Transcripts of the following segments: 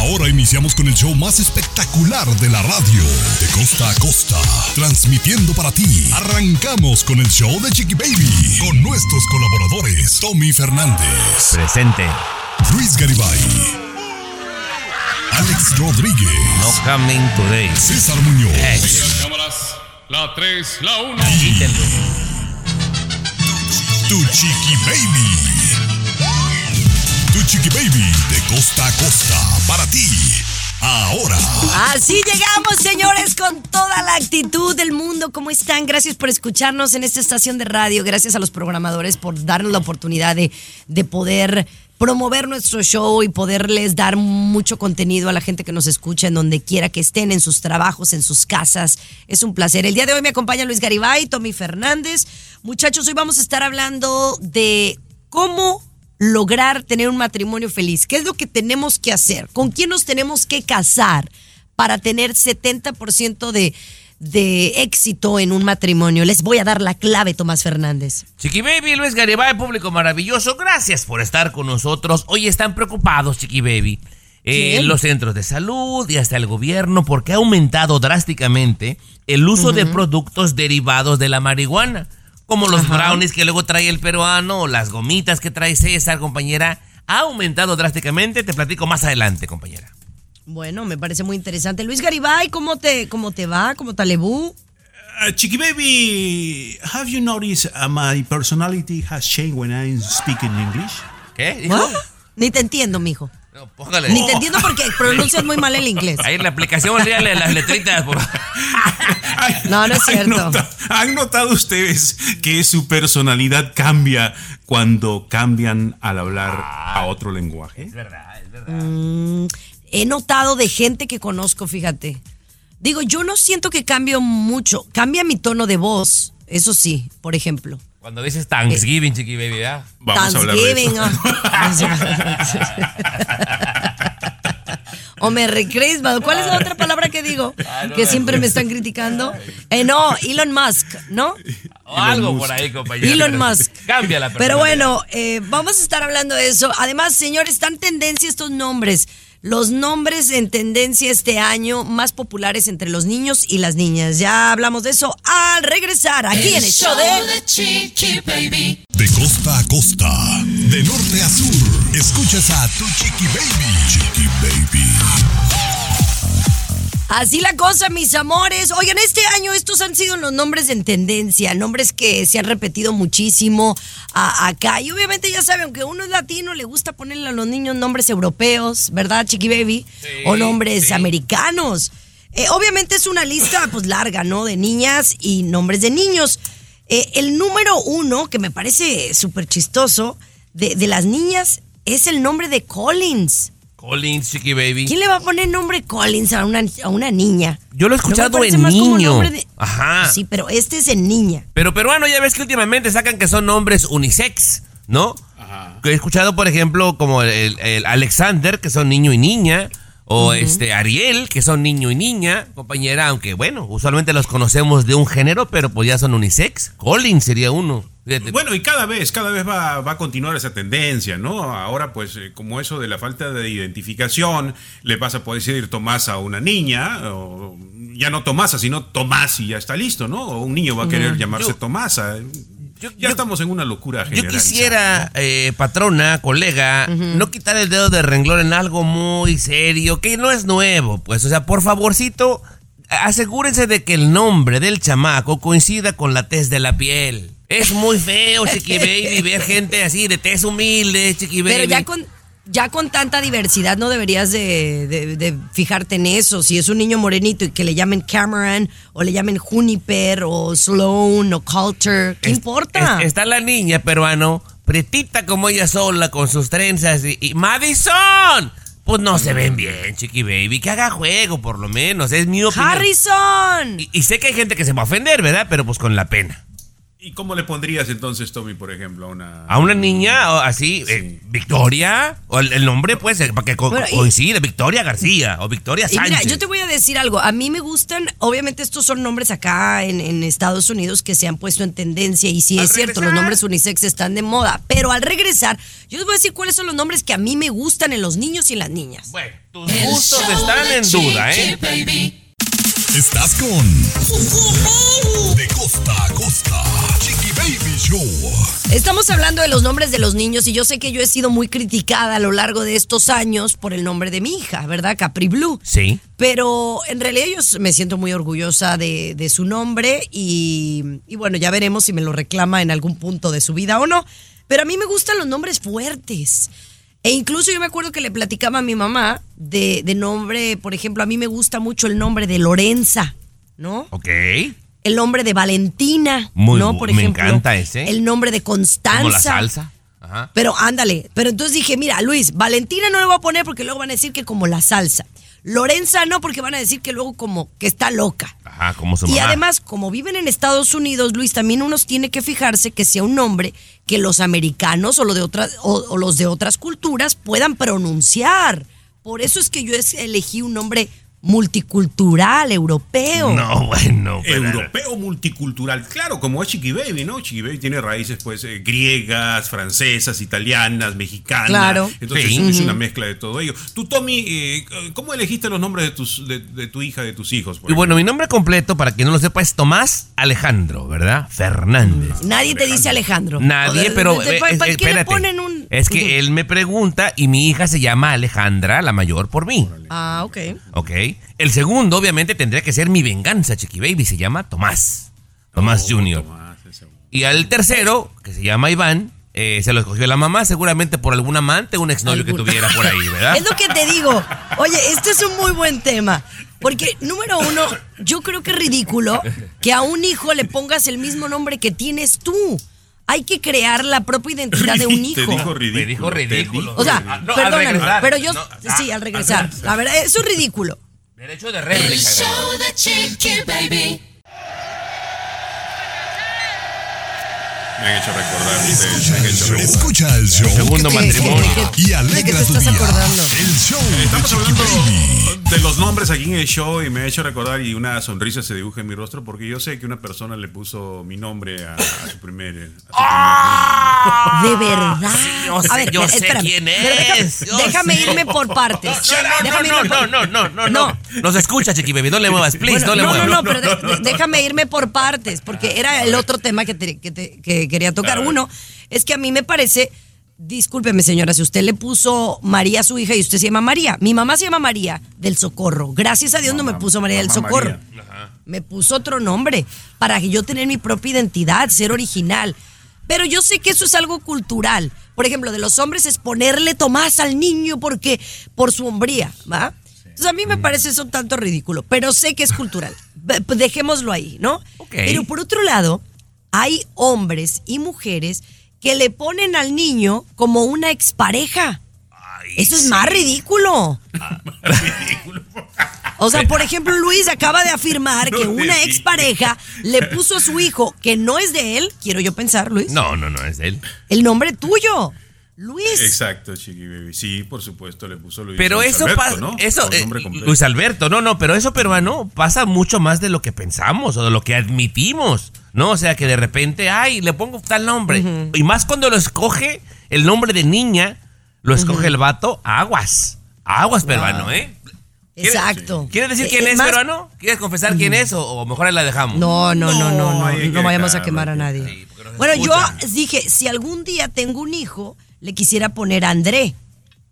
Ahora iniciamos con el show más espectacular de la radio, de costa a costa, transmitiendo para ti. Arrancamos con el show de Chiqui Baby, con nuestros colaboradores, Tommy Fernández, Presente. Luis Garibay, Alex Rodríguez, No coming today. César Muñoz, Ex. Cámaras, la 3, la 1. Quítenlo. tu Chiqui Baby. Chiqui Baby, de costa a costa, para ti. Ahora. Así llegamos, señores, con toda la actitud del mundo. ¿Cómo están? Gracias por escucharnos en esta estación de radio. Gracias a los programadores por darnos la oportunidad de, de poder promover nuestro show y poderles dar mucho contenido a la gente que nos escucha en donde quiera que estén, en sus trabajos, en sus casas. Es un placer. El día de hoy me acompaña Luis Garibay, Tommy Fernández. Muchachos, hoy vamos a estar hablando de cómo lograr tener un matrimonio feliz. ¿Qué es lo que tenemos que hacer? ¿Con quién nos tenemos que casar para tener 70% de, de éxito en un matrimonio? Les voy a dar la clave, Tomás Fernández. Chiqui Baby, Luis Garibay, público maravilloso, gracias por estar con nosotros. Hoy están preocupados, Chiqui Baby. eh, los centros de salud y hasta el gobierno porque ha aumentado drásticamente el uso de productos derivados de la marihuana, como los brownies que luego trae el peruano o las gomitas que trae César, compañera. Ha aumentado drásticamente, te platico más adelante, compañera. Bueno, me parece muy interesante. Luis Garibay, ¿cómo te, cómo te va? ¿Cómo talebú? Uh, Chicky baby, have you noticed uh, my personality has changed when I'm speaking English? ¿Qué? Ni te entiendo, mijo. No, póngale. Ni te entiendo porque pronuncias muy mal el inglés. Ahí en la aplicación, léale las letritas. por- Ay, No, no es ¿han cierto. ¿Han notado ustedes que su personalidad cambia cuando cambian al hablar a otro lenguaje? Mm, he notado de gente que conozco, fíjate. Digo, yo no siento que cambio mucho. Cambia mi tono de voz, eso sí, por ejemplo. Cuando dices Thanksgiving, chiqui baby, ¿verdad? Vamos a hablar de Thanksgiving, eso. O Merry Christmas. ¿Cuál es la otra palabra que digo? que siempre me están criticando. Eh, no, Elon Musk, ¿no? O algo por ahí, compañero. Elon Musk. Cambia la Pero bueno, eh, vamos a estar hablando de eso. Además, señores, están tendencia estos nombres. Los nombres en tendencia este año más populares entre los niños y las niñas. Ya hablamos de eso al regresar aquí en el show de... De costa a costa, de norte a sur, escuchas a tu Chiqui Baby. Chiqui Baby. Así la cosa, mis amores. Oigan, este año estos han sido los nombres en tendencia, nombres que se han repetido muchísimo a- acá. Y obviamente ya saben, aunque uno es latino, le gusta ponerle a los niños nombres europeos, ¿verdad, Chiqui Baby? o nombres sí. americanos. Eh, obviamente es una lista pues larga, ¿no? De niñas y nombres de niños. Eh, el número uno, que me parece súper chistoso, de, de las niñas, es el nombre de Collins. Collins, chiqui baby. ¿Quién le va a poner nombre Collins a una, a una niña? Yo lo he escuchado en niño. de- Ajá. Sí, pero este es en niña. Pero peruano, ya ves que últimamente sacan que son nombres unisex, ¿no? Que he escuchado, por ejemplo, como el, el Alexander, que son niño y niña. O este Ariel, que son niño y niña, compañera, aunque bueno, usualmente los conocemos de un género, pero pues ya son unisex. Collins sería uno. Fíjate. Bueno, y cada vez, cada vez va, va a continuar esa tendencia, ¿no? Ahora, pues, eh, como eso de la falta de identificación, le vas a poder decir Tomás a una niña, o ya no Tomasa, sino Tomás y ya está listo, ¿no? O un niño va a querer llamarse Yo- Tomasa. Yo- ya yo- estamos en una locura Yo generalizada. quisiera, eh, patrona, colega, no quitar el dedo de renglón en algo muy serio, que no es nuevo, pues, o sea, por favorcito, asegúrense de que el nombre del chamaco coincida con la tez de la piel. Es muy feo, chiqui baby, ver gente así de tez humilde, chiqui baby. Pero ya con, ya con tanta diversidad no deberías de, de- de fijarte en eso. Si es un niño morenito y que le llamen Cameron o le llamen Juniper o Sloan o Coulter, ¿qué Es- importa? es- está la niña peruano, pretita como ella sola, con sus trenzas y, y- ¡Madison! pues no se ven bien, Chiqui Baby. Que haga juego, por lo menos. Es mi opinión. ¡Harrison! Y, y sé que hay gente que se va a ofender, ¿verdad? Pero pues con la pena. ¿Y cómo le pondrías entonces, Tommy, por ejemplo, a una... A una niña así, eh, Victoria, o el, el nombre, pues, eh, para que co- Bueno, y- coincide, Victoria García o Victoria Y Sánchez. mira, yo te voy a decir algo. A mí me gustan, obviamente estos son nombres acá en, en Estados Unidos que se han puesto en tendencia y sí Al es cierto, los nombres unisex están de moda. Pero al regresar, yo les voy a decir cuáles son los nombres que a mí me gustan en los niños y en las niñas. Bueno, tus gustos están en duda, ¿eh? Estás con De costa a costa. Chiqui Estamos hablando de los nombres de los niños y yo sé que yo he sido muy criticada a lo largo de estos años por el nombre de mi hija, ¿verdad? Capri Blue. Sí. Pero en realidad yo me siento muy orgullosa de, de su nombre y, y bueno, ya veremos si me lo reclama en algún punto de su vida o no. Pero a mí me gustan los nombres fuertes. E incluso yo me acuerdo que le platicaba a mi mamá de, de nombre, por ejemplo, a mí me gusta mucho el nombre de Lorenza, ¿no? Ok. El nombre de Valentina, Muy ¿no? Por me ejemplo. encanta ese. El nombre de Constanza. Como la salsa. Ajá. Pero ándale, pero entonces dije, mira, Luis, Valentina no le voy a poner porque luego van a decir que como la salsa. Lorenza no, porque van a decir que luego como que está loca. Ajá, como su Y mamá. además, como viven en Estados Unidos, Luis, también uno tiene que fijarse que sea un nombre que los americanos o, lo de otras, o, o los de otras culturas puedan pronunciar. Por eso es que yo elegí un nombre multicultural, europeo. No, bueno. pero- Europeo multicultural, claro, como es Chiqui Baby, ¿no? Chiqui Baby tiene raíces, pues, eh, griegas, francesas, italianas, mexicanas. Claro. Entonces Sí. es una mezcla de todo ello. Tú, Tommy, eh, ¿cómo elegiste los nombres de, tus, de, de tu hija, de tus hijos? Y bueno, mi nombre completo, para quien no lo sepa, es Tomás Alejandro, ¿verdad? Fernández. Nadie te dice Alejandro. Nadie, pero ¿para- eh, para qué le ponen un...? Es que él me pregunta y mi hija se llama Alejandra, la mayor por mí. Ah, ok. ¿Ok? El segundo, obviamente, tendría que ser mi venganza, Chiqui Baby. Se llama Tomás. Tomás Jr. Tomás, Y al tercero, que se llama Iván, eh, se lo escogió la mamá, seguramente por algún amante, un exnovio que tuviera por ahí, ¿verdad? Es lo que te digo. Oye, este es un muy buen tema. Porque, número uno, yo creo que es ridículo que a un hijo le pongas el mismo nombre que tienes tú. Hay que crear la propia identidad de un Te hijo. dijo ridículo. Me dijo te ridículo. O sea, Ah, no, al perdóname, regresar. pero yo, No, sí, ah, al regresar. La verdad, eso es ridículo. Derecho de réplica. Me han hecho recordar han hecho recordar. Escucha el show Segundo te matrimonio. y ¿De alegra te tu día. acordando? El show de Estamos Chiqui hablando Baby. de los nombres aquí en el show y me ha hecho recordar y una sonrisa se dibuja en mi rostro porque yo sé que una persona le puso mi nombre a, a su primer. a su Ah. De verdad. yo sé- a ver, yo sé quién déjame, es, déjame irme por partes. Déjame No, irme no, por- no, no, no, no, No. no. Nos escucha, Chiqui Baby. No le muevas, please, Bueno, no le no, muevas. no, no, pero de- de- déjame irme por partes, porque era el otro tema que, te- que te- que quería tocar. Uno, es que a mí me parece, discúlpeme señora, si usted le puso María a su hija y usted se llama María. Mi mamá se llama María del Socorro. Gracias a Dios no me puso María del Socorro. María. Me puso otro nombre para que yo tener mi propia identidad, ser original. Pero yo sé que eso es algo cultural. Por ejemplo, de los hombres es ponerle Tomás al niño porque por su hombría, ¿va? Entonces a mí me parece eso un tanto ridículo, pero sé que es cultural. Pues Dejémoslo ahí, ¿no? Pero por otro lado, hay hombres y mujeres que le ponen al niño como una expareja. Eso es más ridículo. O sea, por ejemplo, Luis acaba de afirmar que una expareja le puso a su hijo, que no es de él, quiero yo pensar, Luis, No, no, no, es de él. el nombre tuyo. Luis. Exacto, Chiqui Baby. Sí, por supuesto, le puso Luis. Pero Luis eso Alberto, pasa, ¿no? eso, eh, nombre completo. Luis Alberto, no, no, pero eso peruano pasa mucho más de lo que pensamos o de lo que admitimos, ¿no? O sea, que de repente, ay, le pongo tal nombre. Y más cuando lo escoge el nombre de niña, lo escoge el vato, aguas. Aguas peruano, ¿eh? ¿Quieres- Exacto. ¿Quieres decir Eh, quién eh, es más- peruano? ¿Quieres confesar quién es o, o mejor la dejamos? No, no, no, no, no, que no vayamos a quemar a nadie. Sí, Bueno, yo escuchan. dije, si algún día tengo un hijo, le quisiera poner André.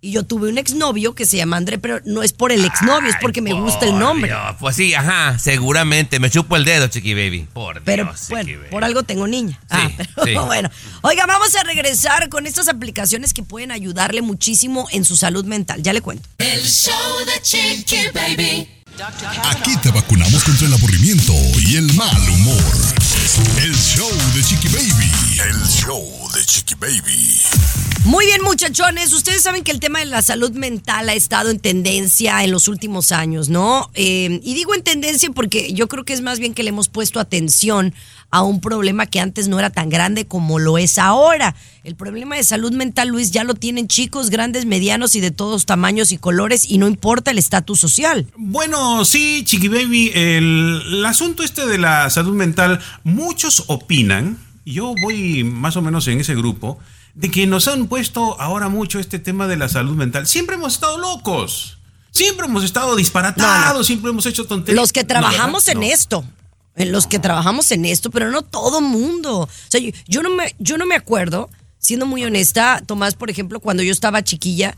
Y yo tuve un exnovio que se llama André, pero no es por el exnovio, es porque me gusta el nombre. Dios, Pues sí, ajá, seguramente. Me chupo el dedo, Chiqui Baby. Por Pero Dios, bueno, Chiqui Baby. por algo tengo niña. Ah, Sí, pero sí. bueno. Oiga, vamos a regresar con estas aplicaciones que pueden ayudarle muchísimo en su salud mental. Ya le cuento. Aquí te vacunamos contra el aburrimiento y el mal humor. El show de Chiqui Baby. el show de Chiqui Baby. Muy bien, muchachones. Ustedes saben que el tema de la salud mental ha estado en tendencia en los últimos años, ¿no? Eh, y digo en tendencia porque yo creo que es más bien que le hemos puesto atención a un problema que antes no era tan grande como lo es ahora. El problema de salud mental, Luis, ya lo tienen chicos, grandes, medianos y de todos tamaños y colores y no importa el estatus social. Bueno, sí, Chiqui Baby, el, el asunto este de la salud mental, muchos opinan, y yo voy más o menos en ese grupo, de que nos han puesto ahora mucho este tema de la salud mental. Siempre hemos estado locos. Siempre hemos estado disparatados, siempre hemos hecho tonterías. Los que trabajamos No, en esto. En los que trabajamos en esto, pero no todo mundo. O sea, yo, yo no me, yo no me acuerdo, siendo muy honesta, Tomás, por ejemplo, cuando yo estaba chiquilla,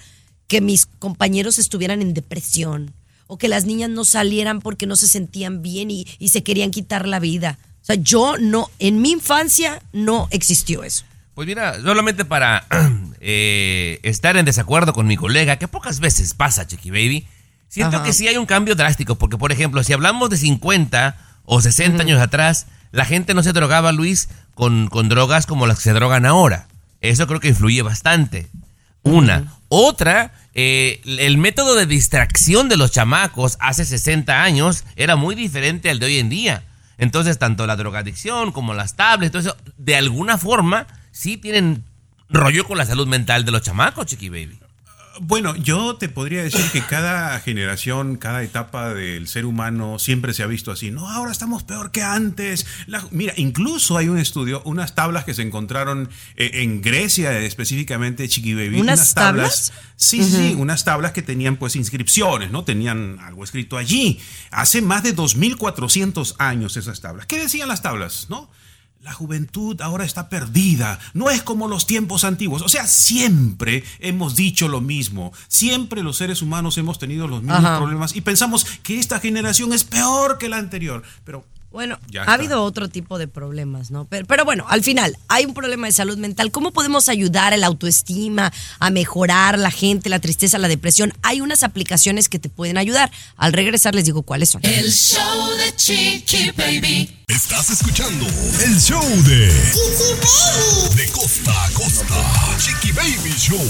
que mis compañeros estuvieran en depresión o que las niñas no salieran porque no se sentían bien y, y se querían quitar la vida. O sea, yo no, en mi infancia no existió eso. Pues mira, solamente para eh, estar en desacuerdo con mi colega, que pocas veces pasa, Chiqui Baby, siento Ajá. que sí hay un cambio drástico, porque por ejemplo, si hablamos de 50 o 60 años atrás, la gente no se drogaba, Luis, con, con drogas como las que se drogan ahora. Eso creo que influye bastante. Una. Otra, eh, el método de distracción de los chamacos hace 60 años era muy diferente al de hoy en día. Entonces, tanto la drogadicción como las tablets, todo eso, de alguna forma, sí tienen rollo con la salud mental de los chamacos, Chiqui Baby. Bueno, yo te podría decir que cada generación, cada etapa del ser humano siempre se ha visto así. No, ahora estamos peor que antes. La- mira, incluso hay un estudio, unas tablas que se encontraron eh, en Grecia específicamente, Chiqui Baby. ¿Unas tablas? Sí, sí, sí, unas tablas que tenían pues inscripciones, ¿no? Tenían algo escrito allí. Hace más de 2400 años esas tablas. ¿Qué decían las tablas, no? La juventud ahora está perdida, no es como los tiempos antiguos. O sea, siempre hemos dicho lo mismo, siempre los seres humanos hemos tenido los mismos Ajá. problemas y pensamos que esta generación es peor que la anterior. Pero Bueno, Ya ha está. habido otro tipo de problemas, ¿no? Pero, pero bueno, al final hay un problema de salud mental. ¿Cómo podemos ayudar a la autoestima, a mejorar la gente, la tristeza, la depresión? Hay unas aplicaciones que te pueden ayudar. Al regresar les digo cuáles son. El show de Chiqui Baby. Estás escuchando el show de De costa a costa. Chiqui Baby Show.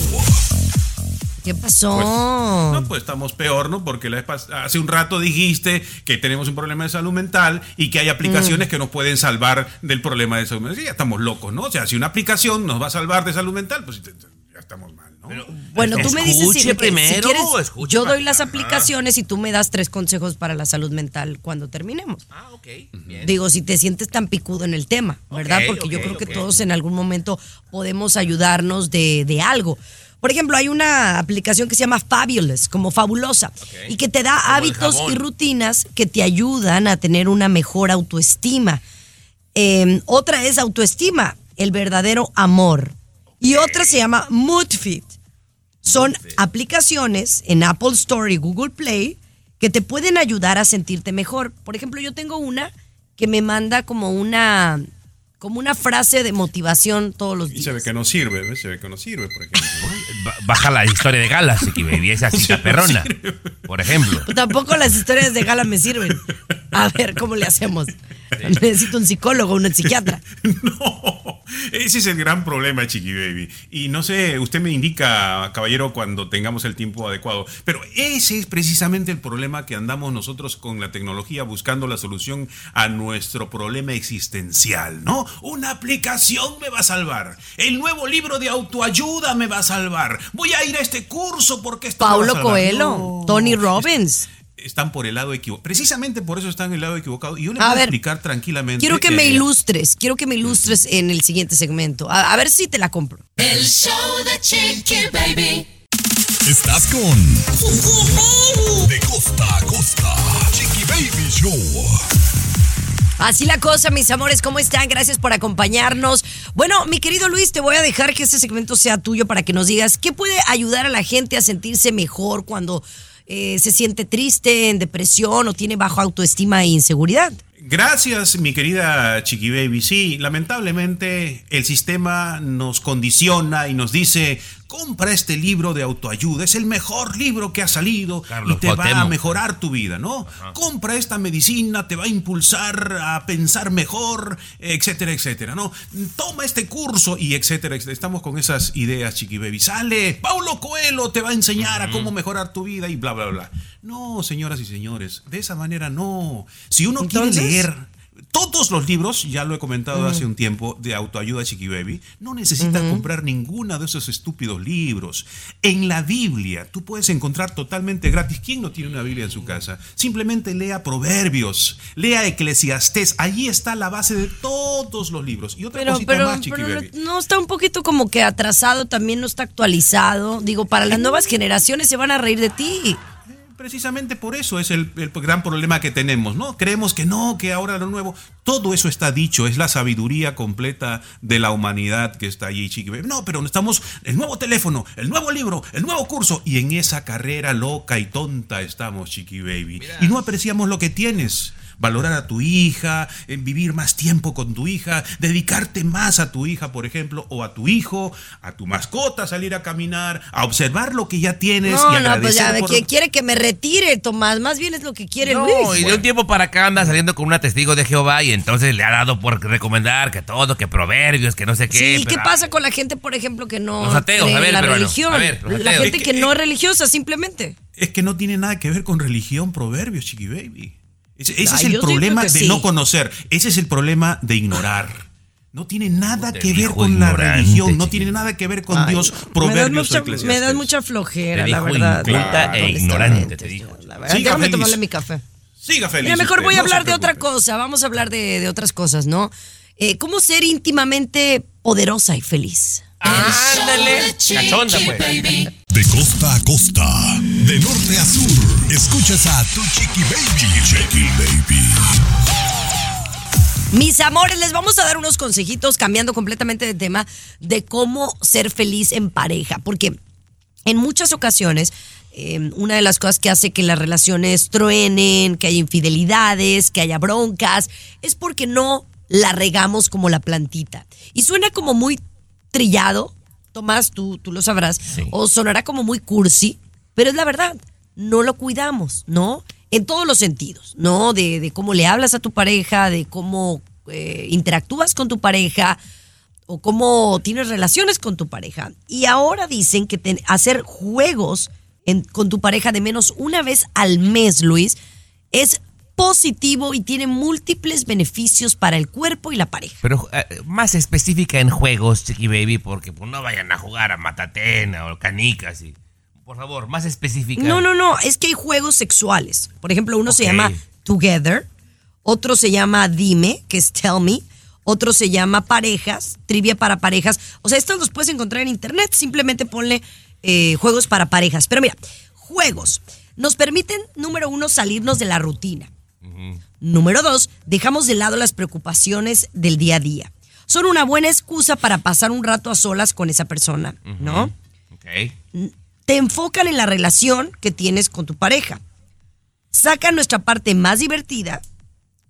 ¿Qué pasó? Pues, no, pues estamos peor, ¿no? Porque la vez pas- hace un rato dijiste que tenemos un problema de salud mental y que hay aplicaciones Mm. que nos pueden salvar del problema de salud mental. Sí, ya estamos locos, ¿no? O sea, si una aplicación nos va a salvar de salud mental, pues ya estamos mal, ¿no? Bueno, tú me dices si, primero, quieres, escuche yo doy las aplicaciones y tú me das tres consejos para la salud mental cuando terminemos. Ah, ok. Bien. Digo, si te sientes tan picudo en el tema, ¿verdad? Porque yo creo que todos en algún momento podemos ayudarnos de, de algo. Por ejemplo, hay una aplicación que se llama Fabulous, como fabulosa, y que te da Como hábitos y rutinas que te ayudan a tener una mejor autoestima. Eh, otra es autoestima, el verdadero amor. Y otra se llama Moodfit. Son aplicaciones en Apple Store y Google Play que te pueden ayudar a sentirte mejor. Por ejemplo, yo tengo una que me manda como una como una frase de motivación todos los Y se ve días. que no sirve, ¿ves? Se ve que no sirve, por ejemplo. Ba- Baja la historia de Galas, Chiqui Baby, esa cita perrona. Por ejemplo. Pues tampoco las historias de gala me sirven. A ver, ¿cómo le hacemos? Necesito un psicólogo, un psiquiatra. No, ese es el gran problema, Chiqui Baby. Y no sé, usted me indica, caballero, cuando tengamos el tiempo adecuado. Pero ese es precisamente el problema que andamos nosotros con la tecnología buscando la solución a nuestro problema existencial, ¿no? Una aplicación me va a salvar. El nuevo libro de autoayuda me va a salvar. Voy a ir a este curso porque esto me va a Paulo salvar. Coelho, No. Tony Robbins. Están por el lado equivocado. Precisamente por eso están en el lado equivocado. Y yo les A voy a ver, explicar tranquilamente. Quiero que me ilustres, quiero que me ilustres en el siguiente segmento. A, a ver si te la compro. El show de Chiqui Baby. Estás con De costa a costa. Chiqui Baby Show. Así la cosa, mis amores, ¿cómo están? Gracias por acompañarnos. Bueno, mi querido Luis, te voy a dejar que este segmento sea tuyo para que nos digas qué puede ayudar a la gente a sentirse mejor cuando eh, se siente triste, en depresión o tiene bajo autoestima e inseguridad. Gracias, mi querida Chiqui Baby. Sí, lamentablemente el sistema nos condiciona y nos dice, compra este libro de autoayuda, es el mejor libro que ha salido Carlos y te va a mejorar tu vida, ¿no? Compra esta medicina, te va a impulsar a pensar mejor, etcétera, etcétera, ¿no? Toma este curso y etcétera, etcétera. Estamos con esas ideas, Chiqui Baby. Sale, Paulo Coelho te va a enseñar a cómo mejorar tu vida y bla, bla, bla. No, señoras y señores, de esa manera no. Si uno Entonces- quiere leer todos los libros, ya lo he comentado hace un tiempo, de autoayuda Chiqui Baby, no necesitas comprar ninguna de esos estúpidos libros. En la Biblia, tú puedes encontrar totalmente gratis. ¿Quién no tiene una Biblia en su casa? Simplemente lea Proverbios, lea Eclesiastés. Allí está la base de todos los libros. Y otra Pero, cosita pero, más, Chiqui pero Baby. no está un poquito como que atrasado, también no está actualizado. Digo, para las nuevas generaciones se van a reír de ti. Precisamente por eso es el, el gran problema que tenemos, ¿no? Creemos que no, que ahora lo nuevo. Todo eso está dicho, es la sabiduría completa de la humanidad que está allí, Chiqui Baby. No, pero estamos, el nuevo teléfono, el nuevo libro, el nuevo curso. Y en esa carrera loca y tonta estamos, Chiqui Baby. Y no apreciamos lo que tienes. Valorar a tu hija, vivir más tiempo con tu hija, dedicarte más a tu hija, por ejemplo, o a tu hijo, a tu mascota, salir a caminar, a observar lo que ya tienes y No, no, agradecer pues ya, por- que quiere que me retire, Tomás. Más bien es lo que quiere No, Luis. y de un tiempo para acá anda saliendo con una testigo de Jehová y entonces le ha dado por recomendar que todo, que proverbios, que no sé qué. Sí, ¿qué pero- pasa con la gente, por ejemplo, que no Los ateos, cree a ver, la religión? a ver, los la gente que que- no es religiosa, simplemente. Es que no tiene nada que ver con religión, proverbios, chiqui baby. Ese, ese Ay, es el yo siento problema de sí. no conocer. Ese es el problema de ignorar. No tiene nada que ver con la religión, no tiene nada que ver con Ay, Dios, me das proverbios mucha, o eclesiastés. me das mucha flojera, Te la verdad. inculta e ignorante, te. La verdad, Siga déjame feliz. tomarle mi café. Siga feliz. Mira, mejor usted, voy a no hablar de otra cosa. Vamos a hablar de, de otras cosas, ¿no? Eh, ¿Cómo ser íntimamente poderosa y feliz? Ándale, cachonda pues. De costa a costa, de norte a sur, escuchas a tu Chiqui Baby. Chiqui Baby. Mis amores, les vamos a dar unos consejitos cambiando completamente de tema de cómo ser feliz en pareja. Porque en muchas ocasiones, eh, una de las cosas que hace que las relaciones truenen, que haya infidelidades, que haya broncas, es porque no la regamos como la plantita. Y suena como muy trillado, Tomás, tú, tú lo sabrás, Sí. o sonará como muy cursi, pero es la verdad, no lo cuidamos, ¿no? En todos los sentidos, ¿no? De, de cómo le hablas a tu pareja, de cómo eh, interactúas con tu pareja, o cómo tienes relaciones con tu pareja. Y ahora dicen que ten- hacer juegos en- con tu pareja de menos una vez al mes, Luis, es positivo y tiene múltiples beneficios para el cuerpo y la pareja. Pero eh, más específica en juegos, Chiqui Baby, porque pues, no vayan a jugar a Matatena o canicas y... Por favor, más específica. No, no, no, es que hay juegos sexuales. Por ejemplo, uno se llama Together, otro se llama Dime, que es Tell Me, otro se llama Parejas, Trivia para Parejas. O sea, estos los puedes encontrar en internet, simplemente ponle eh, juegos para parejas. Pero mira, juegos nos permiten, número uno, salirnos de la rutina. Número dos, dejamos de lado las preocupaciones del día a día. Son una buena excusa para pasar un rato a solas con esa persona, ¿no? Te enfocan en la relación que tienes con tu pareja. Sacan nuestra parte más divertida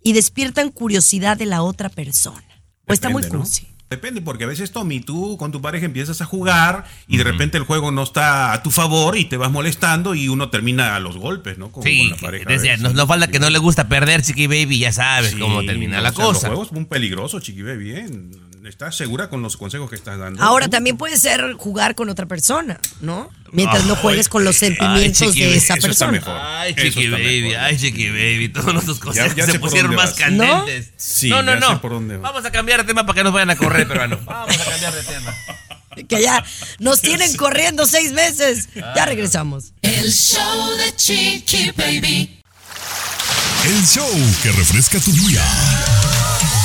y despiertan curiosidad de la otra persona. O está muy ¿no? Depende, porque a veces, Tommy, tú con tu pareja empiezas a jugar y de repente el juego no está a tu favor y te vas molestando y uno termina a los golpes, ¿no? Como Sí, con la pareja. decía, nos, nos falta que no le gusta perder, Chiqui Baby, ya sabes Sí, cómo termina la o sea, cosa. Los juegos muy peligrosos, Chiqui Baby, bien. ¿Estás segura con los consejos que estás dando? Ahora también puede ser jugar con otra persona, ¿no? Mientras no Ay, juegues con los ay, sentimientos Chiqui, de esa eso está persona. mejor. Ay, Eso Chiqui está Baby, mejor. ay, Chiqui Baby, todos nuestros consejos ya se pusieron más vas. candentes. Sí, no, no, ya no. sé por dónde vas. Vamos a cambiar de tema para que nos vayan a correr, peruano. Vamos a cambiar de tema. Que ya nos tienen corriendo seis meses. Ya regresamos. El show de Chiqui Baby. El show que refresca tu día.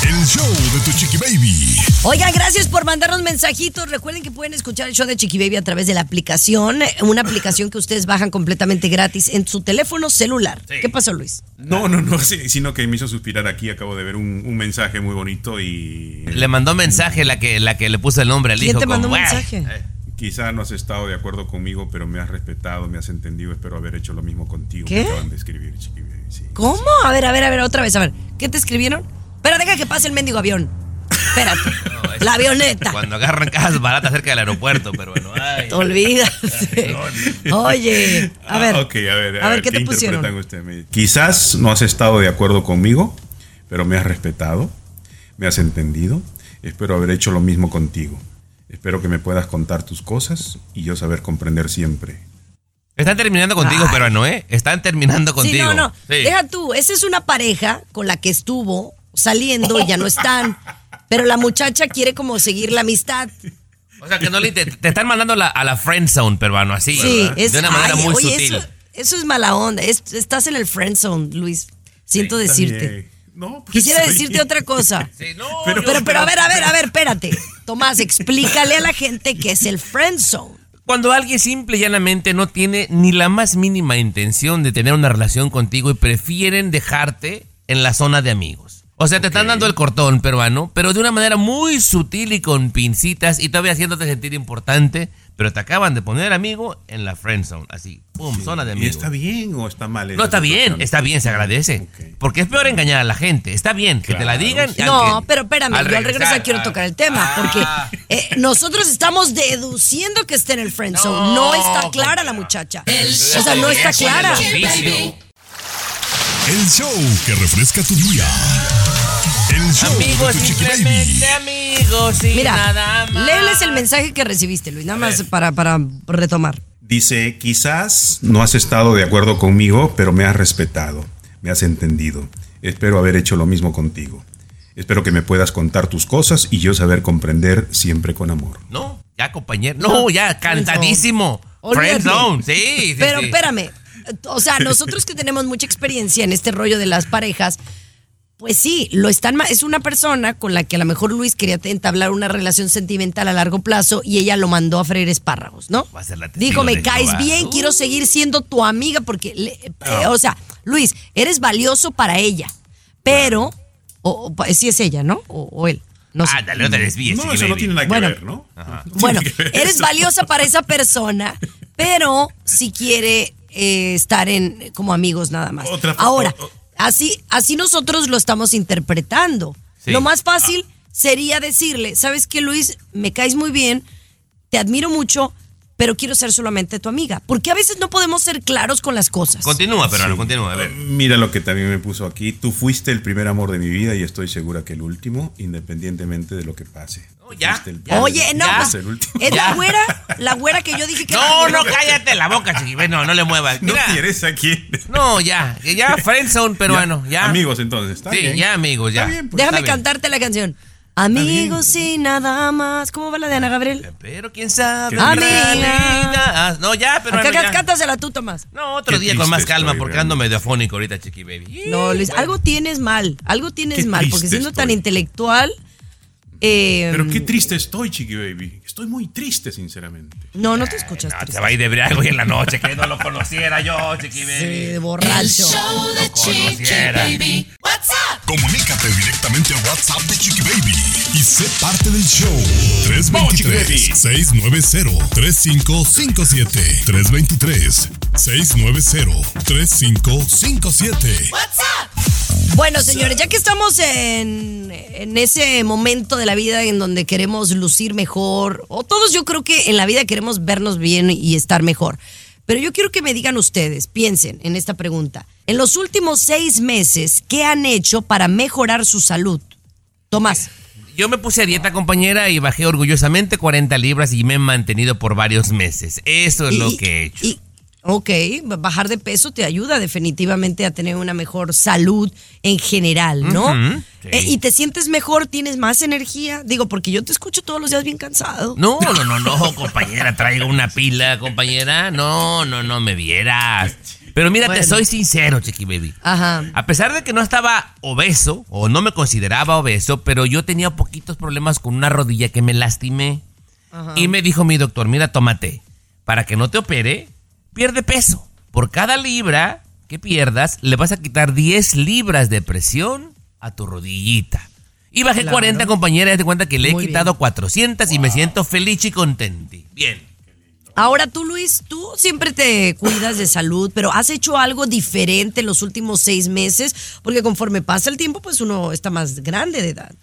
El show de tu Chiqui Baby. Oigan, gracias por mandarnos mensajitos. Recuerden que pueden escuchar el show de Chiqui Baby a través de la aplicación, una aplicación que ustedes bajan completamente gratis en su teléfono celular. Sí. ¿Qué pasó, Luis? No, no, no, sí, sino que me hizo suspirar aquí. Acabo de ver un, un mensaje muy bonito y. Le mandó mensaje la que, la que le puso el nombre al ¿Quién hijo. te mandó con, un mensaje? Eh, Quizá no has estado de acuerdo conmigo, pero me has respetado, me has entendido. Espero haber hecho lo mismo contigo. ¿Qué? Me acaban de escribir, Chiqui Baby. Sí. ¿Cómo? A ver, a ver, a ver, otra vez, a ver. ¿Qué te escribieron? Espera, deja que pase el mendigo avión. Espérate. es- La avioneta. Cuando agarran cajas baratas cerca del aeropuerto, pero bueno, ay. Te olvidas. Oye, a ver. Ah, ok, a ver, a ver, ¿qué te interpretan pusieron? ustedes? Me- Quizás no has estado de acuerdo conmigo, pero me has respetado, me has entendido. Espero haber hecho lo mismo contigo. Espero que me puedas contar tus cosas y yo saber comprender siempre. Están terminando contigo, Ay. peruano, ¿eh? Están terminando Sí, contigo. no, no. Sí. Deja tú, esa es una pareja con la que estuvo saliendo y ya no están. Pero la muchacha quiere como seguir la amistad. O sea, que no le, te, te están mandando la- a la friend zone, peruano, así. Sí, es de una manera ay, muy oye, sutil. Eso, eso es mala onda. Es- estás en el friend zone, Luis. Siento decirte. No, pues, Quisiera decirte otra cosa. Sí, no, Pero- Pero, pero a ver, a ver, a ver, espérate. Tomás, explícale a la gente qué es el friend zone. Cuando alguien simple y llanamente no tiene ni la más mínima intención de tener una relación contigo y prefieren dejarte en la zona de amigos. O sea, te están dando el cortón peruano, pero de una manera muy sutil y con pincitas y todavía haciéndote sentir importante, pero te acaban de poner amigo en la friend zone, así, pum, zona de ¿Y amigos. está bien o está mal? No, está bien, está bien, se agradece. Porque es peor engañar a la gente. Está bien que te la digan. sí. No, pero espérame, yo al regresar regresar, quiero ah, tocar el tema, porque ah. eh, nosotros estamos deduciendo que está en el friend zone. No, No, está clara la muchacha. El O sea, no está clara. El show que refresca tu día. El show Amigos, de tu simplemente amigos y Mira, nada más. léeles el mensaje que recibiste, Luis, nada más para, para retomar. Dice, quizás no has estado de acuerdo conmigo, pero me has respetado, me has entendido. Espero haber hecho lo mismo contigo. Espero que me puedas contar tus cosas y yo saber comprender siempre con amor. No, ya compañero. No, ya cantadísimo. Friend zone, sí, sí. Pero sí. espérame, o sea, nosotros que tenemos mucha experiencia en este rollo de las parejas, pues sí, lo están es una persona con la que a lo mejor Luis quería entablar una relación sentimental a largo plazo y ella lo mandó a freír espárragos, ¿no? Va a ser la Dijo, me caes Jehová". bien, Uh. quiero seguir siendo tu amiga porque, le- eh, o sea, Luis, eres valioso para ella, pero, o, o- sí es ella, ¿no? O, o él, no sé. Ah, dale, no te desvíes, No, eso no tiene nada que Bueno. ver, ¿no? Bueno, que ver eres eso. valiosa para esa persona, pero si quiere eh, estar en como amigos nada más. Otra- Ahora, o- o- así, así nosotros lo estamos interpretando. Sí. Lo más fácil sería decirle, ¿sabes qué, Luis? Me caes muy bien, te admiro mucho, pero quiero ser solamente tu amiga. Porque a veces no podemos ser claros con las cosas. Continúa, pero no, continúa, a ver. Mira lo que también me puso aquí. Tú fuiste el primer amor de mi vida y estoy segura que el último, independientemente de lo que pase. No, ya, Oye, no, Ya. es la güera, la güera que yo dije que era No, no, cállate la boca, chiqui. baby. No, no le muevas. No quieres aquí. No, ya, ya friend zone peruano, ya. Amigos, entonces. Está Sí, bien. ya amigos, ya. Está bien, pues. Déjame Está bien. cantarte la canción. Amigos y nada más. ¿Cómo va la de Ana Gabriel? Pero quién sabe. Amiga. realidad. Ah, No, ya, pero Acá ya. cántasela tú, Tomás. No, otro Qué día con más calma estoy, porque ando medio afónico ahorita, chiqui baby. No, Luis, algo tienes mal. Algo tienes Qué mal. Porque siendo tan intelectual. eh, Pero qué triste estoy, Chiqui Baby. Estoy muy triste, sinceramente. No, no te escuchas. No, triste. se va a ir de briago hoy en la noche, que no lo conociera yo, chiqui baby. Sí, de El borracho. show de Chiqui conociera. Baby. What's up? Comunícate directamente a WhatsApp de Chiqui Baby y sé parte del show. Vamos, Chiqui Baby. 323-690-3557. 323-690-3557. What's up? Bueno, señores, ya que estamos en, en ese momento de la vida en donde queremos lucir mejor, o todos yo creo que en la vida queremos vernos bien y estar mejor. Pero yo quiero que me digan ustedes, piensen en esta pregunta. En los últimos seis meses, ¿qué han hecho para mejorar su salud? Tomás. Yo me puse a dieta, compañera, y bajé orgullosamente 40 libras y me he mantenido por varios meses. Eso es lo que he hecho. y- ok, bajar de peso te ayuda definitivamente a tener una mejor salud en general, ¿no? Sí. Eh, y te sientes mejor, tienes más energía. Digo, porque yo te escucho todos los días bien cansado. No, no, no, no, compañera, traigo una pila, compañera. No, no, no me vieras. Pero mira, te soy sincero, Chiqui Baby. Ajá. A pesar de que no estaba obeso o no me consideraba obeso, pero yo tenía poquitos problemas con una rodilla que me lastimé. Y me dijo mi doctor, mira, tómate, para que no te opere, pierde peso. Por cada libra que pierdas, le vas a quitar 10 libras de presión a tu rodillita. Y bajé Claro. 40, compañera, y te cuenta que le he quitado bien. 400 y me siento feliz y contento. Bien. Ahora tú, Luis, tú siempre te cuidas de salud, pero ¿has hecho algo diferente en los últimos seis meses? Porque conforme pasa el tiempo, pues uno está más grande de edad.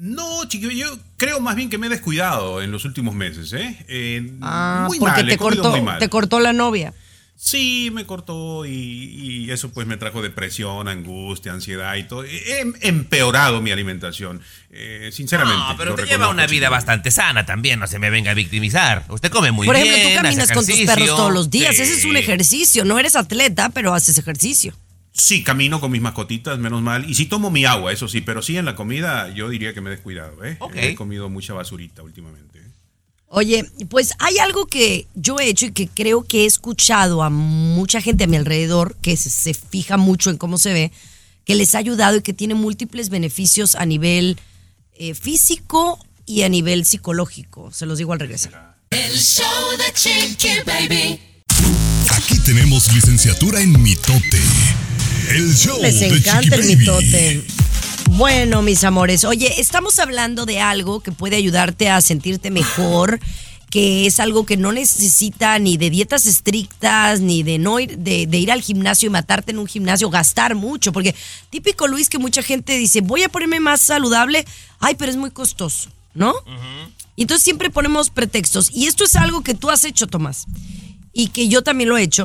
No, chiquillo, yo creo más bien que me he descuidado en los últimos meses, ¿eh? Eh, Ah, muy porque mal, te cortó, muy mal. te cortó la novia. Sí, me cortó y, y eso pues me trajo depresión, angustia, ansiedad y todo. He empeorado mi alimentación, eh, sinceramente. No, pero usted lleva una vida bastante sana también, no se me venga a victimizar. Usted come muy Por bien, ejemplo, tú caminas con tus perros todos los días. Sí. Ese es un ejercicio. No eres atleta, pero haces ejercicio. Sí, camino con mis mascotitas, menos mal. Y sí tomo mi agua, eso sí, pero sí en la comida yo diría que me he descuidado, ¿eh? He comido mucha basurita últimamente. ¿eh? Oye, pues hay algo que yo he hecho y que creo que he escuchado a mucha gente a mi alrededor que se, se fija mucho en cómo se ve, que les ha ayudado y que tiene múltiples beneficios a nivel eh, físico y a nivel psicológico. Se los digo al regresar. El show de Chiqui Baby. Aquí tenemos licenciatura en mitote. El show Les de encanta el mitote. Bueno, mis amores, oye, estamos hablando de algo que puede ayudarte a sentirte mejor, que es algo que no necesita ni de dietas estrictas, ni de no ir, de, de ir al gimnasio y matarte en un gimnasio, gastar mucho, porque típico Luis que mucha gente dice, voy a ponerme más saludable, ay, pero es muy costoso, ¿no? Y entonces siempre ponemos pretextos. Y esto es algo que tú has hecho, Tomás, y que yo también lo he hecho.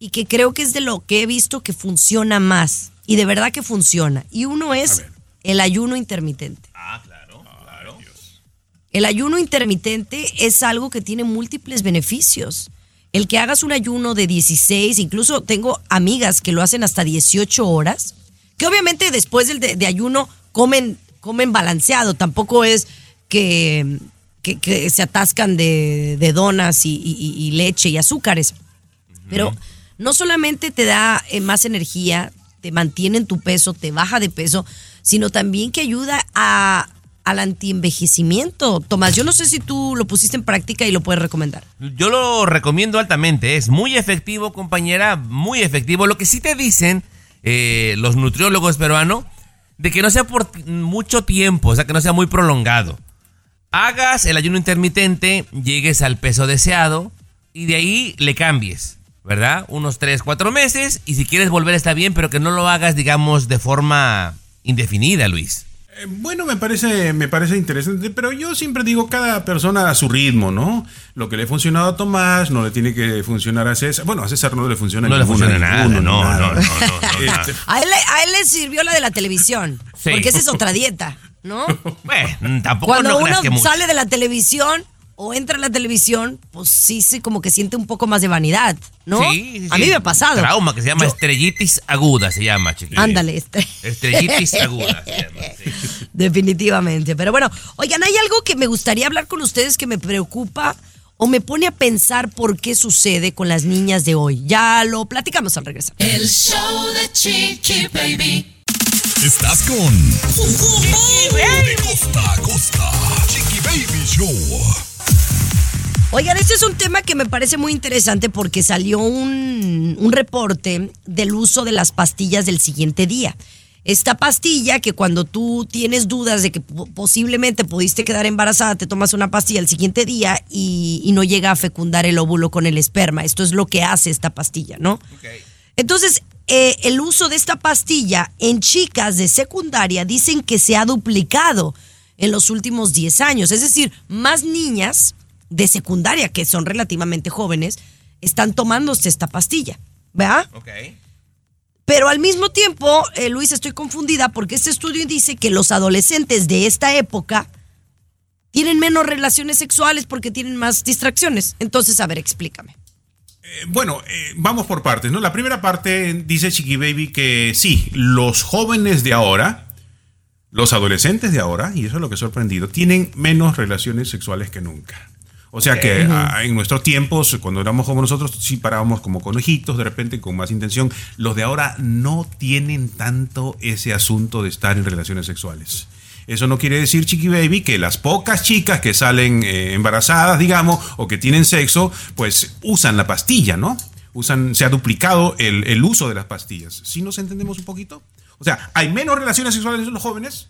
Y que creo que es de lo que he visto que funciona más y de verdad que funciona. Y uno es el ayuno intermitente. Ah, claro, claro. El ayuno intermitente es algo que tiene múltiples beneficios. El que hagas un ayuno de 16, incluso tengo amigas que lo hacen hasta 18 horas, que obviamente después del de, de ayuno comen, comen balanceado, tampoco es que, que- que se atascan de, de donas y, y- y leche y azúcares. Pero no solamente te da eh, más energía, te mantiene en tu peso, te baja de peso, sino también que ayuda a, al antienvejecimiento. Tomás, yo no sé si tú lo pusiste en práctica y lo puedes recomendar. Yo lo recomiendo altamente. Es muy efectivo, compañera, muy efectivo. Lo que sí te dicen eh, los nutriólogos peruanos, de que no sea por mucho tiempo, o sea, que no sea muy prolongado. Hagas el ayuno intermitente, llegues al peso deseado y de ahí le cambies, ¿verdad? Unos 3, 4 meses y si quieres volver está bien, pero que no lo hagas, digamos, de forma indefinida, Luis. Eh, Bueno, me parece, me parece interesante, pero yo siempre digo cada persona a su ritmo, ¿no? Lo que le ha funcionado a Tomás no le tiene que funcionar a César. Bueno, a César no le funciona No le ninguno, funciona nada, ninguno, no, nada. no, no, no, no. Este, A él, le- a él le sirvió la de la televisión, Sí. porque esa es otra dieta, ¿no? Bueno, tampoco Cuando no uno que sale de la televisión o entra a la televisión, pues sí, sí, como que siente un poco más de vanidad, ¿no? Sí, sí, A sí. mí me ha pasado. Trauma que se llama Yo- estrellitis aguda, se llama, chiquillo. Ándale, este. Estrellitis aguda. se llama, sí. Definitivamente. Pero bueno, oigan, hay algo que me gustaría hablar con ustedes que me preocupa o me pone a pensar por qué sucede con las niñas de hoy. Ya lo platicamos al regresar. El show de Chiqui Baby. Estás con de costa a costa. Chiqui Baby Show. Oigan, este es un tema que me parece muy interesante porque salió un, un reporte del uso de las pastillas del siguiente día. Esta pastilla que cuando tú tienes dudas de que po- posiblemente pudiste quedar embarazada, te tomas una pastilla el siguiente día y, y no llega a fecundar el óvulo con el esperma. Esto es lo que hace esta pastilla, ¿no? Entonces, eh, el uso de esta pastilla en chicas de secundaria dicen que se ha duplicado en los últimos 10 años. Es decir, más niñas de secundaria, que son relativamente jóvenes, están tomándose esta pastilla. ¿Verdad? Ok. Pero al mismo tiempo, eh, Luis, estoy confundida porque este estudio dice que los adolescentes de esta época tienen menos relaciones sexuales porque tienen más distracciones. Entonces, a ver, explícame. Eh, Bueno, eh, vamos por partes, ¿no? La primera parte dice Chiqui Baby que sí, los jóvenes de ahora los adolescentes de ahora, y eso es lo que ha sorprendido, tienen menos relaciones sexuales que nunca. O sea que ah, en nuestros tiempos, cuando éramos como nosotros, sí parábamos como conejitos, de repente con más intención. Los de ahora no tienen tanto ese asunto de estar en relaciones sexuales. Eso no quiere decir, Chiqui Baby, que las pocas chicas que salen eh, embarazadas, digamos, o que tienen sexo, pues usan la pastilla, ¿no? Usan, se ha duplicado el, el uso de las pastillas. ¿Sí nos entendemos un poquito? O sea, hay menos relaciones sexuales en los jóvenes,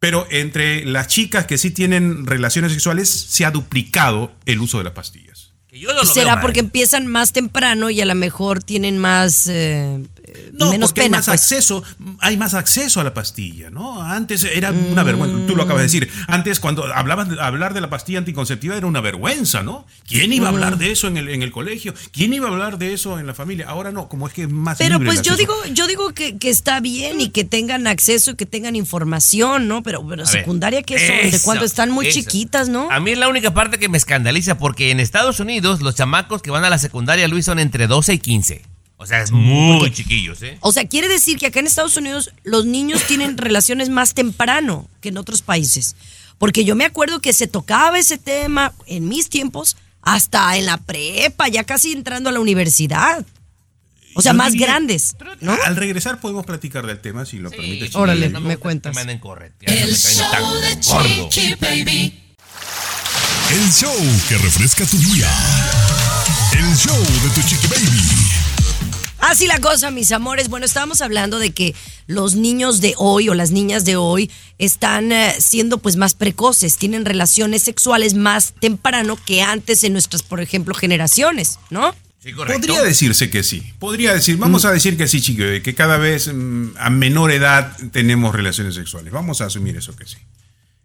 pero entre las chicas que sí tienen relaciones sexuales se ha duplicado el uso de las pastillas. Que yo no lo ¿Será porque empiezan más temprano y a lo mejor tienen más eh, No, menos porque pena? hay más pues? acceso, hay más acceso a la pastilla, ¿no? Antes era una vergüenza, tú lo acabas de decir. Antes cuando hablabas de hablar de la pastilla anticonceptiva era una vergüenza, ¿no? ¿Quién iba a hablar de eso en el, en el colegio? ¿Quién iba a hablar de eso en la familia? Ahora no, como es que es más Pero libre el pues yo digo, yo digo que, que está bien y que tengan acceso y que tengan información, ¿no? Pero, pero A secundaria que son, de eso, cuando están muy eso. chiquitas, ¿no? A mí es la única parte que me escandaliza porque en Estados Unidos los chamacos que van a la secundaria, Luis, son entre 12 y 15. O sea, es muy chiquillos, ¿eh? O sea, quiere decir que acá en Estados Unidos los niños tienen relaciones más temprano que en otros países. Porque yo me acuerdo que se tocaba ese tema en mis tiempos hasta en la prepa, ya casi entrando a la universidad. O sea, Yo más diría- grandes, ¿no? Al regresar podemos platicar del tema, si lo permite. Chiqui. Órale, No me cuentas. Me El me show de. Chiqui Baby. El show que refresca tu día. El show de tu chiqui baby. Así la cosa, mis amores. Bueno, estábamos hablando de que los niños de hoy o las niñas de hoy están eh, siendo pues más precoces, tienen relaciones sexuales más temprano que antes en nuestras, por ejemplo, generaciones, ¿no? Sí, correcto. Podría decirse que sí. Podría decir, vamos a decir que sí, Baby, que cada vez mm, a menor edad tenemos relaciones sexuales. Vamos a asumir eso que sí.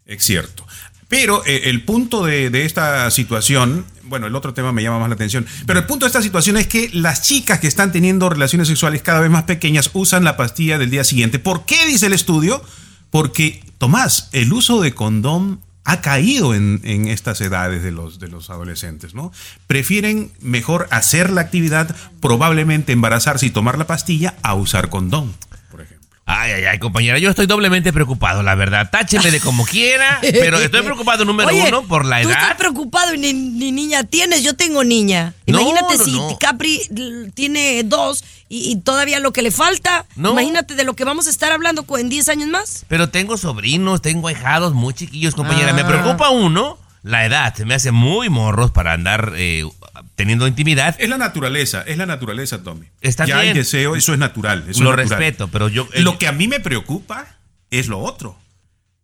Es cierto. Pero eh, el punto de, esta situación, bueno, el otro tema me llama más la atención, pero el punto de esta situación es que las chicas que están teniendo relaciones sexuales cada vez más pequeñas usan la pastilla del día siguiente. ¿Por qué dice el estudio? Porque, Tomás, el uso de condón ha caído en, estas edades de los, de los adolescentes, ¿no? Prefieren mejor hacer la actividad, probablemente embarazarse y tomar la pastilla, a usar condón. Ay, ay, ay, compañera, yo estoy doblemente preocupado, la verdad. Tácheme de como quiera, pero estoy preocupado, número Oye, uno, por la Tú estás edad. preocupado y ni, ni niña tienes, yo tengo niña. Imagínate no, si no. Capri tiene dos y, y todavía lo que le falta. Imagínate de lo que vamos a estar hablando en 10 años más. Pero tengo sobrinos, tengo ahijados muy chiquillos, compañera. Me Ah. preocupa uno, la edad. Se me hace muy morros para andar eh, teniendo intimidad. Es la naturaleza, es la naturaleza, Tommy. Está ya hay bien. deseo, eso es natural. eso Lo es natural. respeto, pero yo... Lo que a mí me preocupa es lo otro.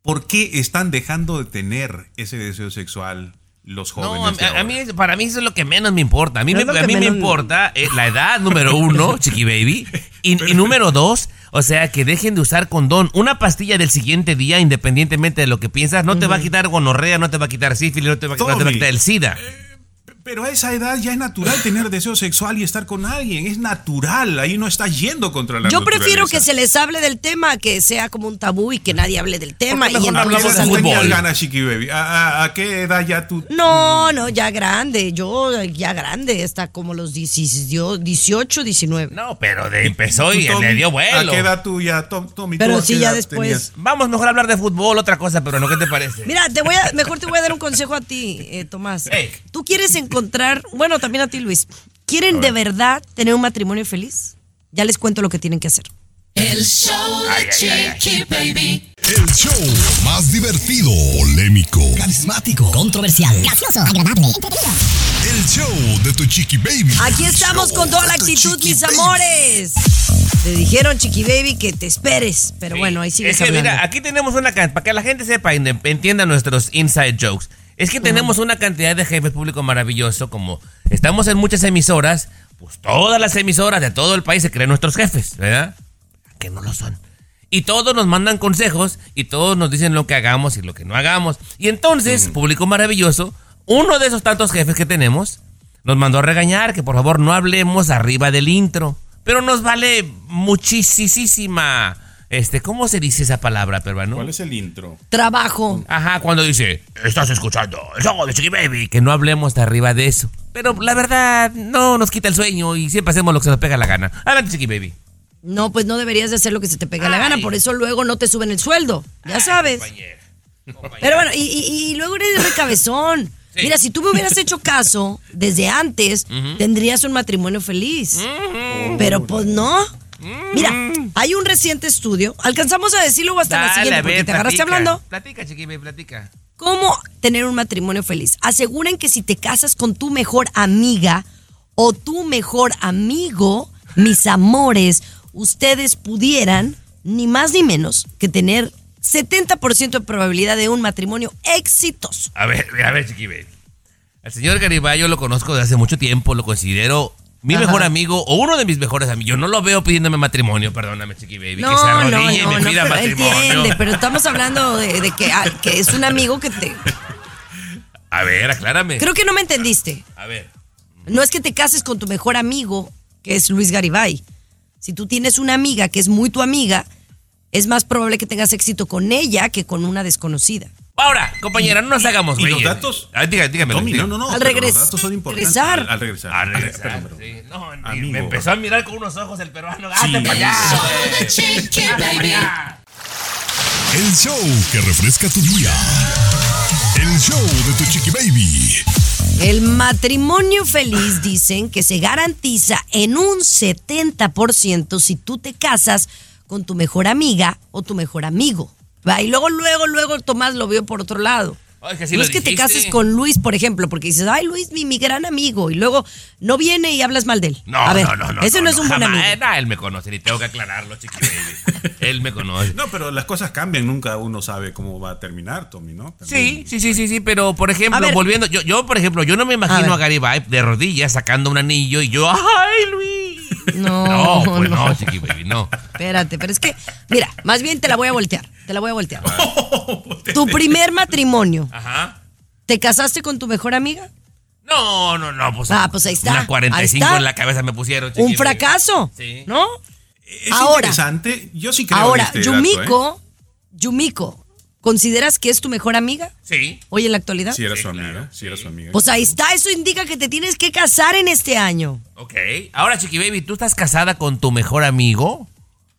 ¿Por qué están dejando de tener ese deseo sexual los jóvenes? No, a, de a- a ahora? mí, para mí eso es lo que menos me importa. A mí, me, a mí me importa eh, la edad, número uno, chiqui baby. Y, y número dos, o sea, que dejen de usar condón. Una pastilla del siguiente día, independientemente de lo que piensas, no te va a quitar gonorrea, no te va a quitar sífilis, no te va, no te va a quitar el SIDA. Pero a esa edad ya es natural tener deseo sexual y estar con alguien. Es natural. Ahí no está yendo contra la Yo prefiero naturaleza. que se les hable del tema, que sea como un tabú y que nadie hable del tema. y no hablamos de fútbol? ganas, Chiqui Baby? ¿A, a- a qué edad ya tú...? No, no, ya grande. Yo ya grande, hasta como los 18, 18 19. No, pero de, empezó y tú, Tommy, le dio ¿A vuelo. qué edad tú ya, Tom- Tommy? tú Pero a qué sí, ya edad después. tenías? Vamos mejor a hablar de fútbol, otra cosa, pero no, ¿qué te parece? Mira, te voy a, mejor te voy a dar un consejo a ti, eh, Tomás. Ey. Tú quieres encontrar, bueno, también a ti, Luis. ¿Quieren de verdad tener un matrimonio feliz? Ya les cuento lo que tienen que hacer. El show Ay, de ay, ay, ay. Chiqui Baby. El show más divertido, polémico, carismático, controversial, gracioso, agradable, entretenido. el show de tu chiqui baby. Aquí estamos con toda la actitud, mis baby. amores. Te dijeron, Chiqui Baby, que te esperes. Pero bueno, ahí sigues Es que hablando. mira, aquí tenemos una para que la gente sepa y ent- entienda nuestros inside jokes. Es que tenemos una cantidad de jefes públicos maravilloso, como estamos en muchas emisoras, pues todas las emisoras de todo el país se creen nuestros jefes, ¿verdad? Que no lo son. Y todos nos mandan consejos y todos nos dicen lo que hagamos y lo que no hagamos. Y entonces, público maravilloso, uno de esos tantos jefes que tenemos nos mandó a regañar que por favor no hablemos arriba del intro. Pero nos vale muchísima. Este, ¿cómo se dice esa palabra, peruano? ¿Cuál es el intro? Trabajo. Ajá, cuando dice, estás escuchando el show de Chiqui Baby. Que no hablemos de arriba de eso. Pero la verdad, no nos quita el sueño y siempre hacemos lo que se nos pega la gana. Adelante, Chiqui Baby. No, pues no deberías de hacer lo que se te pega la gana, por eso luego no te suben el sueldo, ya sabes. Pero bueno, y, y- y luego eres recabezón. Mira, si tú me hubieras hecho caso desde antes, tendrías un matrimonio feliz. Pero pues no. Mira, hay un reciente estudio. ¿Alcanzamos a decirlo o hasta la siguiente? Porque ver, te agarraste platica. hablando. Platica, Chiqui Baby, platica. ¿Cómo tener un matrimonio feliz? Aseguren que si te casas con tu mejor amiga o tu mejor amigo, mis amores, ustedes pudieran, ni más ni menos, que tener 70% de probabilidad de un matrimonio exitoso. A ver, a ver, Chiqui Baby. Al señor Garibay yo lo conozco desde hace mucho tiempo, lo considero mi Ajá. mejor amigo o uno de mis mejores amigos. Yo no lo veo pidiéndome matrimonio, perdóname, Chiqui Baby, que se No, no, arrodille y no, me no, pida pero matrimonio. entiende, pero estamos hablando de, de que, ah, que es un amigo que te... A ver, aclárame. Creo que no me entendiste. A ver. No es que te cases con tu mejor amigo, que es Luis Garibay. Si tú tienes una amiga que es muy tu amiga, es más probable que tengas éxito con ella que con una desconocida. Ahora, compañera, no nos hagamos ¿Y los datos? Ah, diga- dígame. Tommy, no, no, no. Al pero regres- Los datos son importantes. regresar. Al, al regresar. A regresar, Espérame, bro. sí. No, Amigo. me empezó a mirar con unos ojos el peruano. Sí. ¡Hazte para allá! Show de Chiqui Baby. El show que refresca tu día. El show de tu chiqui baby. El matrimonio feliz dicen que se garantiza en un 70% si tú te casas con tu mejor amiga o tu mejor amigo. Va, Y luego, luego, luego Tomás lo vio por otro lado. Ay, que sí no es que te dijiste. cases con Luis, por ejemplo, porque dices, ay, Luis, mi, mi gran amigo, y luego no viene y hablas mal de él. No, A ver, no, no, no. ese no, es un buen jamás. amigo. Eh, nah, él me conoce, ni tengo que aclararlo, chiqui baby. él me conoce. No, pero las cosas cambian. Nunca uno sabe cómo va a terminar, Tommy, ¿no? Sí, sí, sí, sí, sí, pero por ejemplo, A ver. volviendo, yo, yo, por ejemplo, yo no me A imagino a, Gary Vibe de rodillas sacando un anillo y yo, ¡ay, Luis! No, No, pues no, no. chiqui baby, no. Espérate, pero es que, mira, más bien te la voy a voltear. Te la voy a voltear. tu primer matrimonio, Ajá. ¿te casaste con tu mejor amiga? No, no, no, pues. Ah, pues ahí está, Una 45 ahí está. en la cabeza me pusieron, Un fracaso. Sí. ¿No? Es Ahora. interesante. Yo sí creo en Ahora, este dato, Yumiko, ¿eh? Yumiko, ¿consideras que es tu mejor amiga Sí. hoy en la actualidad? Si era su amiga, si era su amiga. Pues ahí está, eso indica que te tienes que casar en este año. Ok. Ahora, chiqui baby, ¿tú estás casada con tu mejor amigo?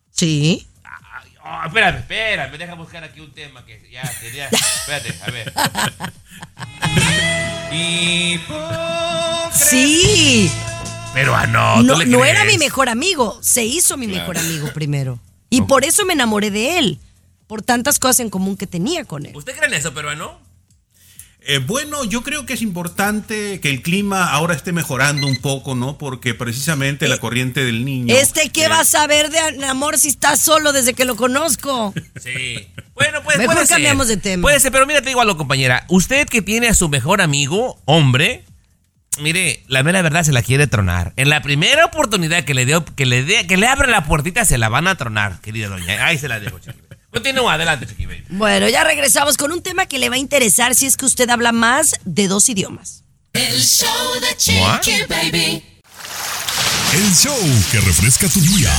Sí. Oh, espérame, espérame, deja buscar aquí un tema que ya sería. Espérate, a ver. Sí. Pero ah, no, No, ¿tú le no era mi mejor amigo, se hizo mi mejor amigo primero. Y por eso me enamoré de él, por tantas cosas en común que tenía con él. ¿Usted cree en eso, peruano? Eh, bueno, yo creo que es importante que el clima ahora esté mejorando un poco, ¿no? Porque precisamente la corriente del niño. Este, ¿qué eh, va a saber de amor si está solo desde que lo conozco? Sí. Bueno, pues Mejor puede ser. cambiamos de tema. Puede ser, pero mira, te digo algo, compañera. Usted que tiene a su mejor amigo, hombre, mire, la mera verdad se la quiere tronar. En la primera oportunidad que le dio, que le dé, que le abra la puertita, se la van a tronar, querida doña. Ahí se la dejo, chiqui. Continúa, adelante, chiqui baby. Bueno, ya regresamos con un tema que le va a interesar si es que usted habla más de dos idiomas. El show de What? Chiqui Baby. El show que refresca tu día.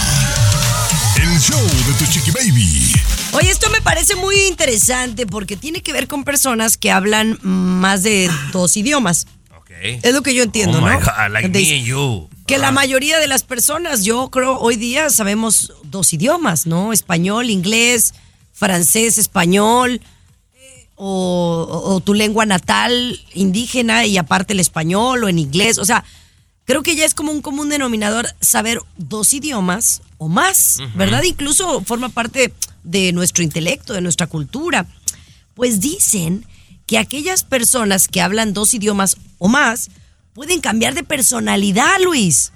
El show de tu chiqui baby. Oye, esto me parece muy interesante porque tiene que ver con personas que hablan más de dos idiomas. Ok. Es lo que yo entiendo, oh my ¿no? God, like De- me and you. Que la Ah. mayoría de las personas, yo creo, hoy día sabemos dos idiomas, ¿no? Español, inglés, francés, español, eh, o, tu lengua natal indígena y aparte el español o en inglés. O sea, creo que ya es como un común denominador saber dos idiomas o más, ¿verdad? Incluso forma parte de nuestro intelecto, de nuestra cultura. Pues dicen que aquellas personas que hablan dos idiomas o más pueden cambiar de personalidad, Luis.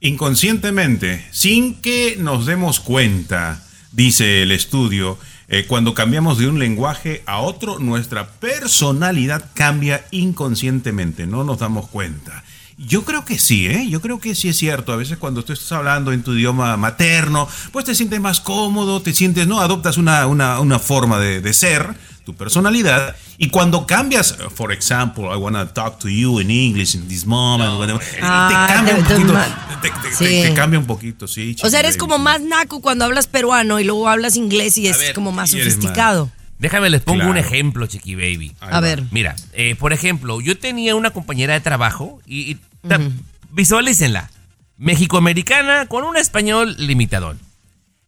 Inconscientemente, sin que nos demos cuenta, dice el estudio, eh, cuando cambiamos de un lenguaje a otro, nuestra personalidad cambia inconscientemente, no nos damos cuenta. Yo creo que sí, ¿eh? Yo creo que sí es cierto. A veces cuando tú estás hablando en tu idioma materno, pues te sientes más cómodo, te sientes, ¿no? Adoptas una, una, una forma de, de ser, tu personalidad. Y cuando cambias, uh, for example, I want to talk to you in English in this moment, whatever, Ah, te cambia de- un poquito. Te, te- Sí. te- te cambia un poquito, sí. O sea, eres como más naco cuando hablas peruano y luego hablas inglés y es ver, como más sofisticado. Déjame les pongo Claro. un ejemplo, chiqui baby. A ver. Mira, eh, por ejemplo, yo tenía una compañera de trabajo y, y ta- visualícenla. mexicoamericana con un español limitadón.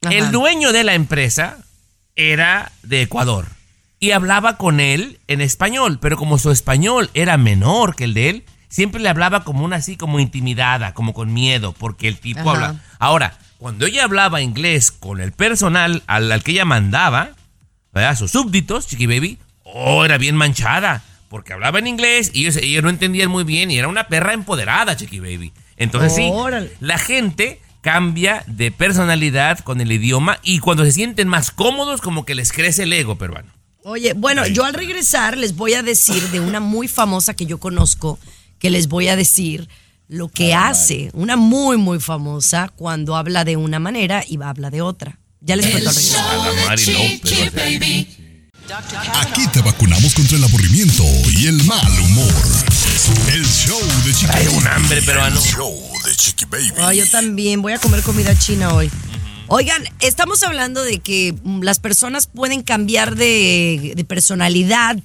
Ajá. El dueño de la empresa era de Ecuador y hablaba con él en español, pero como su español era menor que el de él, siempre le hablaba como una así, como intimidada, como con miedo, porque el tipo Ajá. habla. Ahora, cuando ella hablaba inglés con el personal al, al que ella mandaba, ¿verdad? Sus súbditos, Chiqui Baby, oh, era bien manchada, porque hablaba en inglés y ellos, ellos no entendían muy bien y era una perra empoderada, Chiqui Baby. Entonces sí, la gente cambia de personalidad con el idioma y cuando se sienten más cómodos como que les crece el ego peruano. Oye, bueno, yo al regresar les voy a decir de una muy famosa que yo conozco, que les voy a decir lo que hace, una muy, muy famosa cuando habla de una manera y habla de otra. Ya les cuento al regresar. Aquí te vacunamos contra el aburrimiento y el mal humor. El show de Chiqui Baby. un hambre peruano. El show de Chiqui Baby. Ay, yo también voy a comer comida china hoy. Oigan, estamos hablando de que mm, las personas pueden cambiar de, personalidad,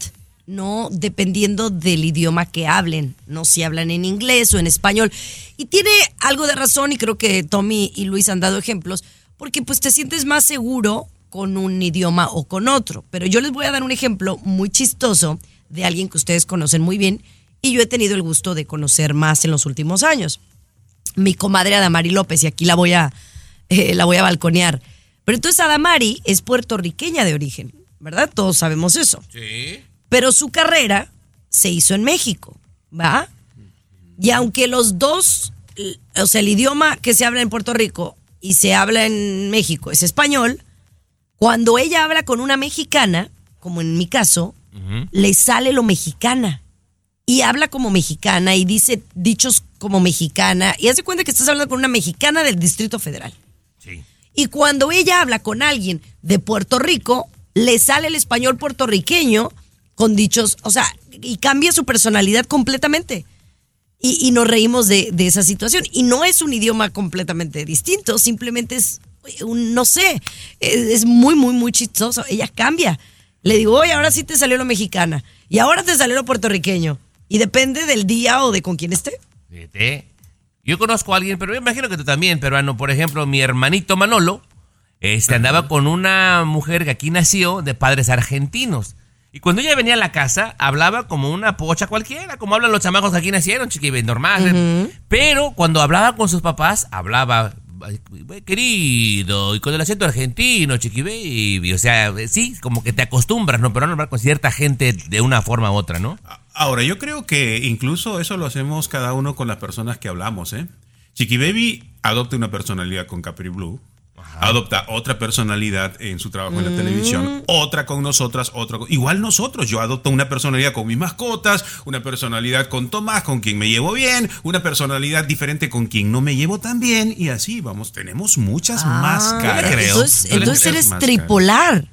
¿no? Dependiendo del idioma que hablen, ¿no? Si hablan en inglés o en español. Y tiene algo de razón y creo que Tommy y Luis han dado ejemplos, porque pues te sientes más seguro con un idioma o con otro. Pero yo les voy a dar un ejemplo muy chistoso de alguien que ustedes conocen muy bien y yo he tenido el gusto de conocer más en los últimos años mi comadre Adamari López y aquí la voy a eh, la voy a balconear. Pero entonces Adamari es puertorriqueña de origen, ¿verdad? Todos sabemos eso. Sí. Pero su carrera se hizo en México, ¿va? Y aunque los dos, o sea, el idioma que se habla en Puerto Rico y se habla en México es español, cuando ella habla con una mexicana, como en mi caso, le sale lo mexicana y habla como mexicana y dice dichos como mexicana y hace cuenta que estás hablando con una mexicana del Distrito Federal. Sí. Y cuando ella habla con alguien de Puerto Rico, le sale el español puertorriqueño con dichos, o sea, y cambia su personalidad completamente. Y, y nos reímos de, de esa situación. Y no es un idioma completamente distinto, simplemente es un, no sé, es, es muy, muy, muy chistoso. Ella cambia. Le digo, oye, ahora sí te salió lo mexicana. Y ahora te salió lo puertorriqueño. Y depende del día o de con quién esté. Yo conozco a alguien, pero me imagino que tú también, peruano. Por ejemplo, mi hermanito Manolo este, andaba con una mujer que aquí nació de padres argentinos. Y cuando ella venía a la casa, hablaba como una pocha cualquiera, como hablan los chamacos que aquí nacieron, chiqui, normal. Pero cuando hablaba con sus papás, hablaba "Ay, querido, y con el acento argentino, chiqui baby. O sea, sí, como que te acostumbras, ¿no? Pero no hablar con cierta gente de una forma u otra, ¿no? Ahora, yo creo que incluso eso lo hacemos cada uno con las personas que hablamos, ¿eh? Chiqui Baby adopta una personalidad con Capri Blue, adopta otra personalidad en su trabajo en la televisión, otra con nosotras, otra con... Igual nosotros, yo adopto una personalidad con mis mascotas, una personalidad con Tomás, con quien me llevo bien, una personalidad diferente con quien no me llevo tan bien, y así vamos, tenemos muchas máscaras. creo. Entonces, entonces eres máscaras. tripolar.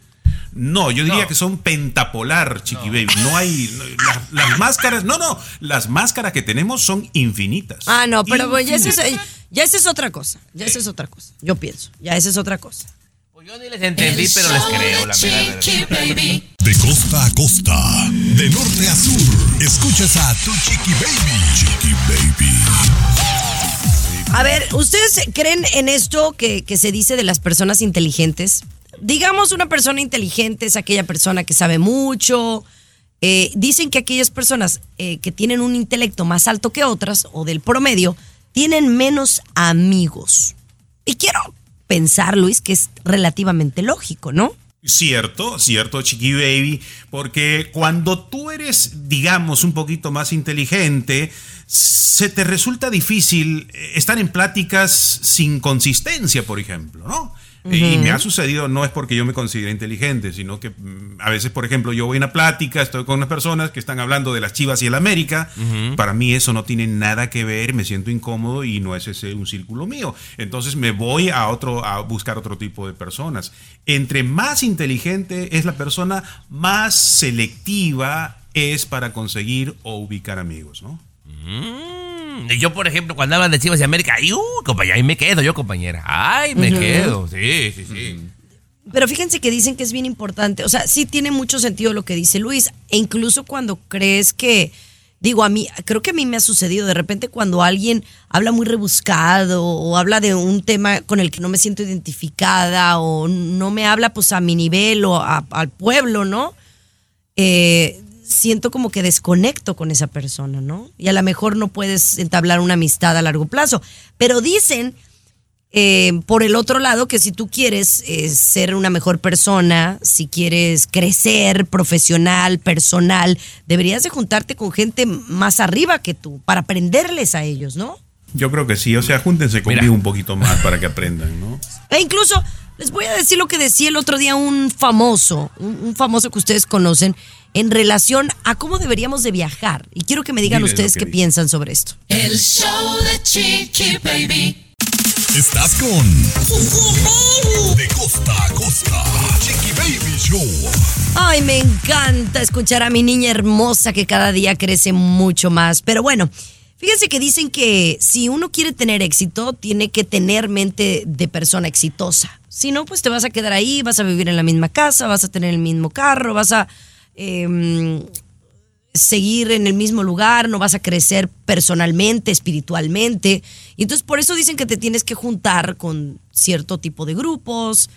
No, yo diría que son pentapolar, Chiqui Baby. No hay. no, las, las máscaras. No, no. Las máscaras que tenemos son infinitas. Ah, no, pero pues, ya, esa es, Infinitas. ya esa es otra cosa. Ya esa es otra cosa. Yo pienso. Ya esa es otra cosa. Pues yo ni les entendí, pero les creo, la verdad. Chiqui Baby. De costa a costa, de norte a sur, escuchas a tu Chiqui Baby. Chiqui Baby. A ver, ¿ustedes creen en esto que, que se dice de las personas inteligentes? Digamos, una persona inteligente es aquella persona que sabe mucho. Eh, dicen que aquellas personas eh, que tienen un intelecto más alto que otras o del promedio tienen menos amigos. Y quiero pensar, Luis, que es relativamente lógico, ¿no? Cierto, cierto, Chiqui Baby, porque cuando tú eres, digamos, un poquito más inteligente, se te resulta difícil eh, estar en pláticas sin consistencia, por ejemplo, ¿no? Y me ha sucedido, no es porque yo me considere inteligente, sino que mm, a veces, por ejemplo, yo voy a una plática, estoy con unas personas que están hablando de las Chivas y el América. Para mí eso no tiene nada que ver, me siento incómodo y no es ese un círculo mío. Entonces me voy a otro a buscar otro tipo de personas. Entre más inteligente es la persona, más selectiva es para conseguir o ubicar amigos, ¿no? Mm, y yo, por ejemplo, cuando hablan de Chivas y América, ay, uh, compañera, ahí me quedo yo, compañera. Ay, me quedo. Sí, sí, sí. Pero fíjense que dicen que es bien importante. O sea, sí tiene mucho sentido lo que dice Luis. E incluso cuando crees que, Digo, a mí, creo que a mí me ha sucedido de repente cuando alguien habla muy rebuscado o habla de un tema con el que no me siento identificada o no me habla pues a mi nivel o a- al pueblo, ¿no? Eh, siento como que desconecto con esa persona, ¿no? Y a lo mejor no puedes entablar una amistad a largo plazo. Pero dicen, eh, por el otro lado, que si tú quieres eh, ser una mejor persona, si quieres crecer profesional, personal, deberías de juntarte con gente más arriba que tú para aprenderles a ellos, ¿no? Yo creo que sí, o sea, júntense conmigo un poquito más para que aprendan, ¿no? E incluso les voy a decir lo que decía el otro día un famoso, un, un famoso que ustedes conocen, en relación a cómo deberíamos de viajar. Y quiero que me digan Dile ustedes qué dice. piensan sobre esto. El show de Chiqui Baby. Estás con De costa a costa. Chiqui Baby Show. Ay, me encanta escuchar a mi niña hermosa que cada día crece mucho más. Pero bueno, fíjense que dicen que si uno quiere tener éxito, tiene que tener mente de persona exitosa. Si no, pues te vas a quedar ahí, vas a vivir en la misma casa, vas a tener el mismo carro, vas a em, seguir en el mismo lugar, no vas a crecer personalmente, espiritualmente. Y entonces por eso dicen que te tienes que juntar con cierto tipo de grupos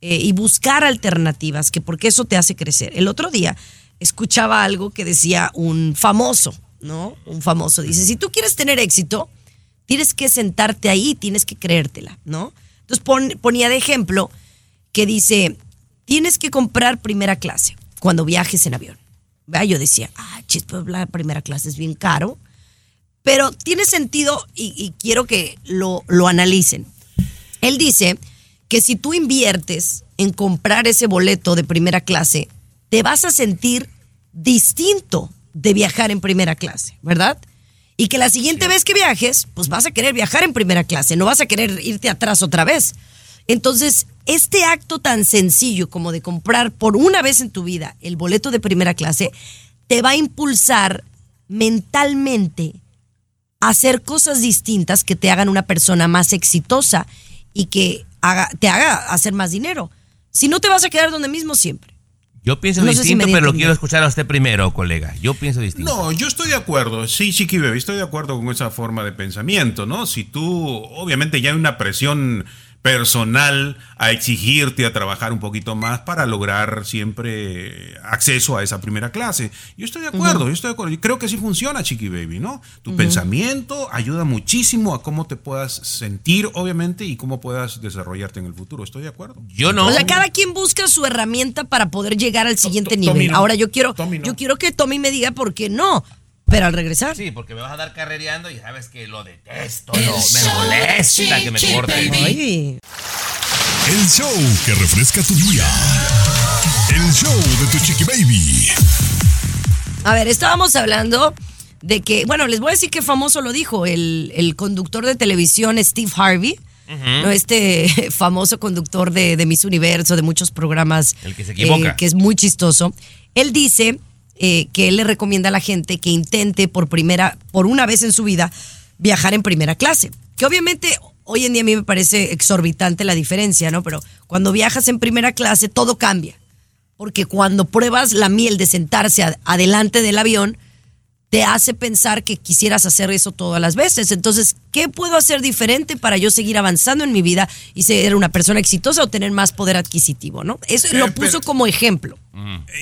eh, y buscar alternativas, que porque eso te hace crecer. El otro día escuchaba algo que decía un famoso, ¿no? Un famoso dice, si tú quieres tener éxito, tienes que sentarte ahí, tienes que creértela, ¿no? Entonces pon- ponía de ejemplo que dice, tienes que comprar primera clase cuando viajes en avión. Yo decía, ah, chis, pues la primera clase es bien caro. Pero tiene sentido y, y quiero que lo, lo analicen. Él dice que si tú inviertes en comprar ese boleto de primera clase, te vas a sentir distinto de viajar en primera clase, ¿verdad? Y que la siguiente vez que viajes, pues vas a querer viajar en primera clase, no vas a querer irte atrás otra vez. Entonces, este acto tan sencillo como de comprar por una vez en tu vida el boleto de primera clase, te va a impulsar mentalmente a hacer cosas distintas que te hagan una persona más exitosa y que haga- te haga hacer más dinero. Si no, te vas a quedar donde mismo siempre. Yo pienso No si distinto, pero entender. quiero escuchar a usted primero, colega. Yo pienso distinto. No, yo estoy de acuerdo. Sí, Chiqui Baby, estoy de acuerdo con esa forma de pensamiento, ¿no? Si tú, obviamente ya hay una presión personal a exigirte a trabajar un poquito más para lograr siempre acceso a esa primera clase. Yo estoy de acuerdo, yo estoy de acuerdo. Y creo que sí funciona, Chiqui Baby, ¿no? Tu pensamiento ayuda muchísimo a cómo te puedas sentir, obviamente, y cómo puedas desarrollarte en el futuro. Estoy de acuerdo. Yo O sea, cada quien busca su herramienta para poder llegar al siguiente nivel. no. Ahora yo quiero, yo quiero que Tommy me diga por qué no. Pero al regresar. Sí, porque me vas a dar carrereando y sabes que lo detesto, El lo- me show molesta que me corten. Baby. El show que refresca tu día. El show de tu Chiqui Baby. A ver, estábamos hablando de que, bueno, les voy a decir qué famoso lo dijo, el, el conductor de televisión Steve Harvey, ¿no? este famoso conductor de, de Miss Universo, de muchos programas, El que se equivoca. eh, que es muy chistoso. Él dice eh, que él le recomienda a la gente que intente por primera, por una vez en su vida, viajar en primera clase. Que obviamente hoy en día a mí me parece exorbitante la diferencia, ¿no? Pero cuando viajas en primera clase todo cambia. Porque cuando pruebas la miel de sentarse adelante del avión, te hace pensar que quisieras hacer eso todas las veces. Entonces, ¿qué puedo hacer diferente para yo seguir avanzando en mi vida y ser una persona exitosa o tener más poder adquisitivo, no? Eso Eh, lo puso pero- como ejemplo.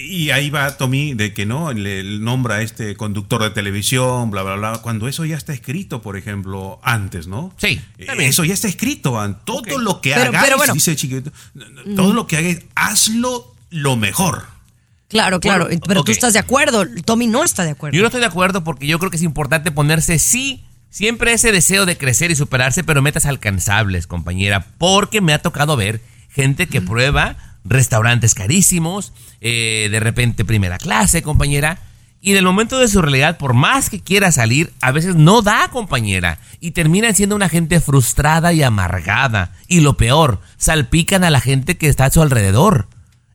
Y ahí va Tommy de que no, le nombra a este conductor de televisión, bla, bla, bla, cuando eso ya está escrito, por ejemplo, antes, ¿no? Sí. Eh, Eso ya está escrito, Van. todo lo que Pero- hagas, pero bueno. dice Chiquito, todo lo que hagas, hazlo lo mejor. Claro, claro. Bueno, pero tú estás de acuerdo. Tommy no está de acuerdo. Yo no estoy de acuerdo porque yo creo que es importante ponerse, sí, siempre ese deseo de crecer y superarse, pero metas alcanzables, compañera, porque me ha tocado ver gente que prueba restaurantes carísimos, eh, de repente primera clase, compañera, y en el momento de su realidad, por más que quiera salir, a veces no da, compañera, y terminan siendo una gente frustrada y amargada, y lo peor, salpican a la gente que está a su alrededor.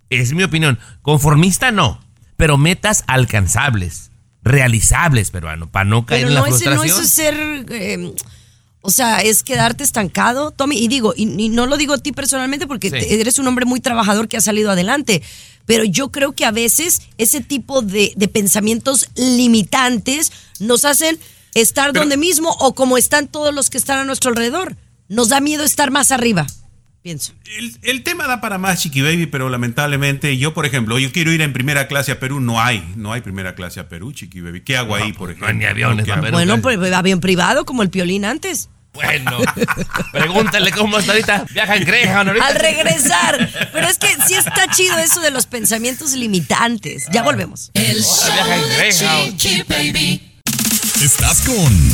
Es mi opinión. Conformista no, pero metas alcanzables, realizables, peruano, para no caer Pero en la no, no frustración. eso es ser. eh, O sea, es quedarte estancado, Tommy. Y digo, y, y no lo digo a ti personalmente porque Sí. eres un hombre muy trabajador que ha salido adelante. Pero yo creo que a veces ese tipo de, de pensamientos limitantes nos hacen estar donde mismo o como están todos los que están a nuestro alrededor. Nos da miedo estar más arriba, pienso. El, el tema da para más, Chiqui Baby, pero lamentablemente yo, por ejemplo, yo quiero ir en primera clase a Perú, no hay, no hay primera clase a Perú, Chiqui Baby. ¿Qué hago ahí, por ejemplo? hay ni aviones. Perú. Bueno, pues avión privado como el piolín antes. Bueno, pregúntale cómo está ahorita. Viaja en Greyhound ahorita. Al regresar. Pero es que sí está chido eso de los pensamientos limitantes. Ya volvemos. El viaja en show de. Chiqui Baby. Estás con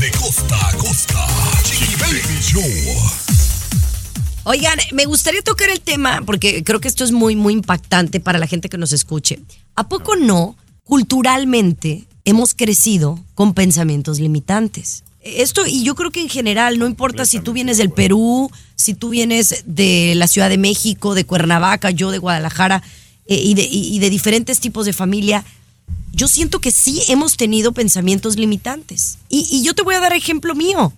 De costa a costa. Chiqui Baby Show. Oigan, me gustaría tocar el tema, porque creo que esto es muy, muy impactante para la gente que nos escuche. ¿A poco no, culturalmente, hemos crecido con pensamientos limitantes? Esto, y yo creo que en general, no importa si tú vienes del Perú, si tú vienes de la Ciudad de México, de Cuernavaca, yo de Guadalajara, eh, y, de, y- y de diferentes tipos de familia, yo siento que sí hemos tenido pensamientos limitantes. Y, y yo te voy a dar ejemplo mío.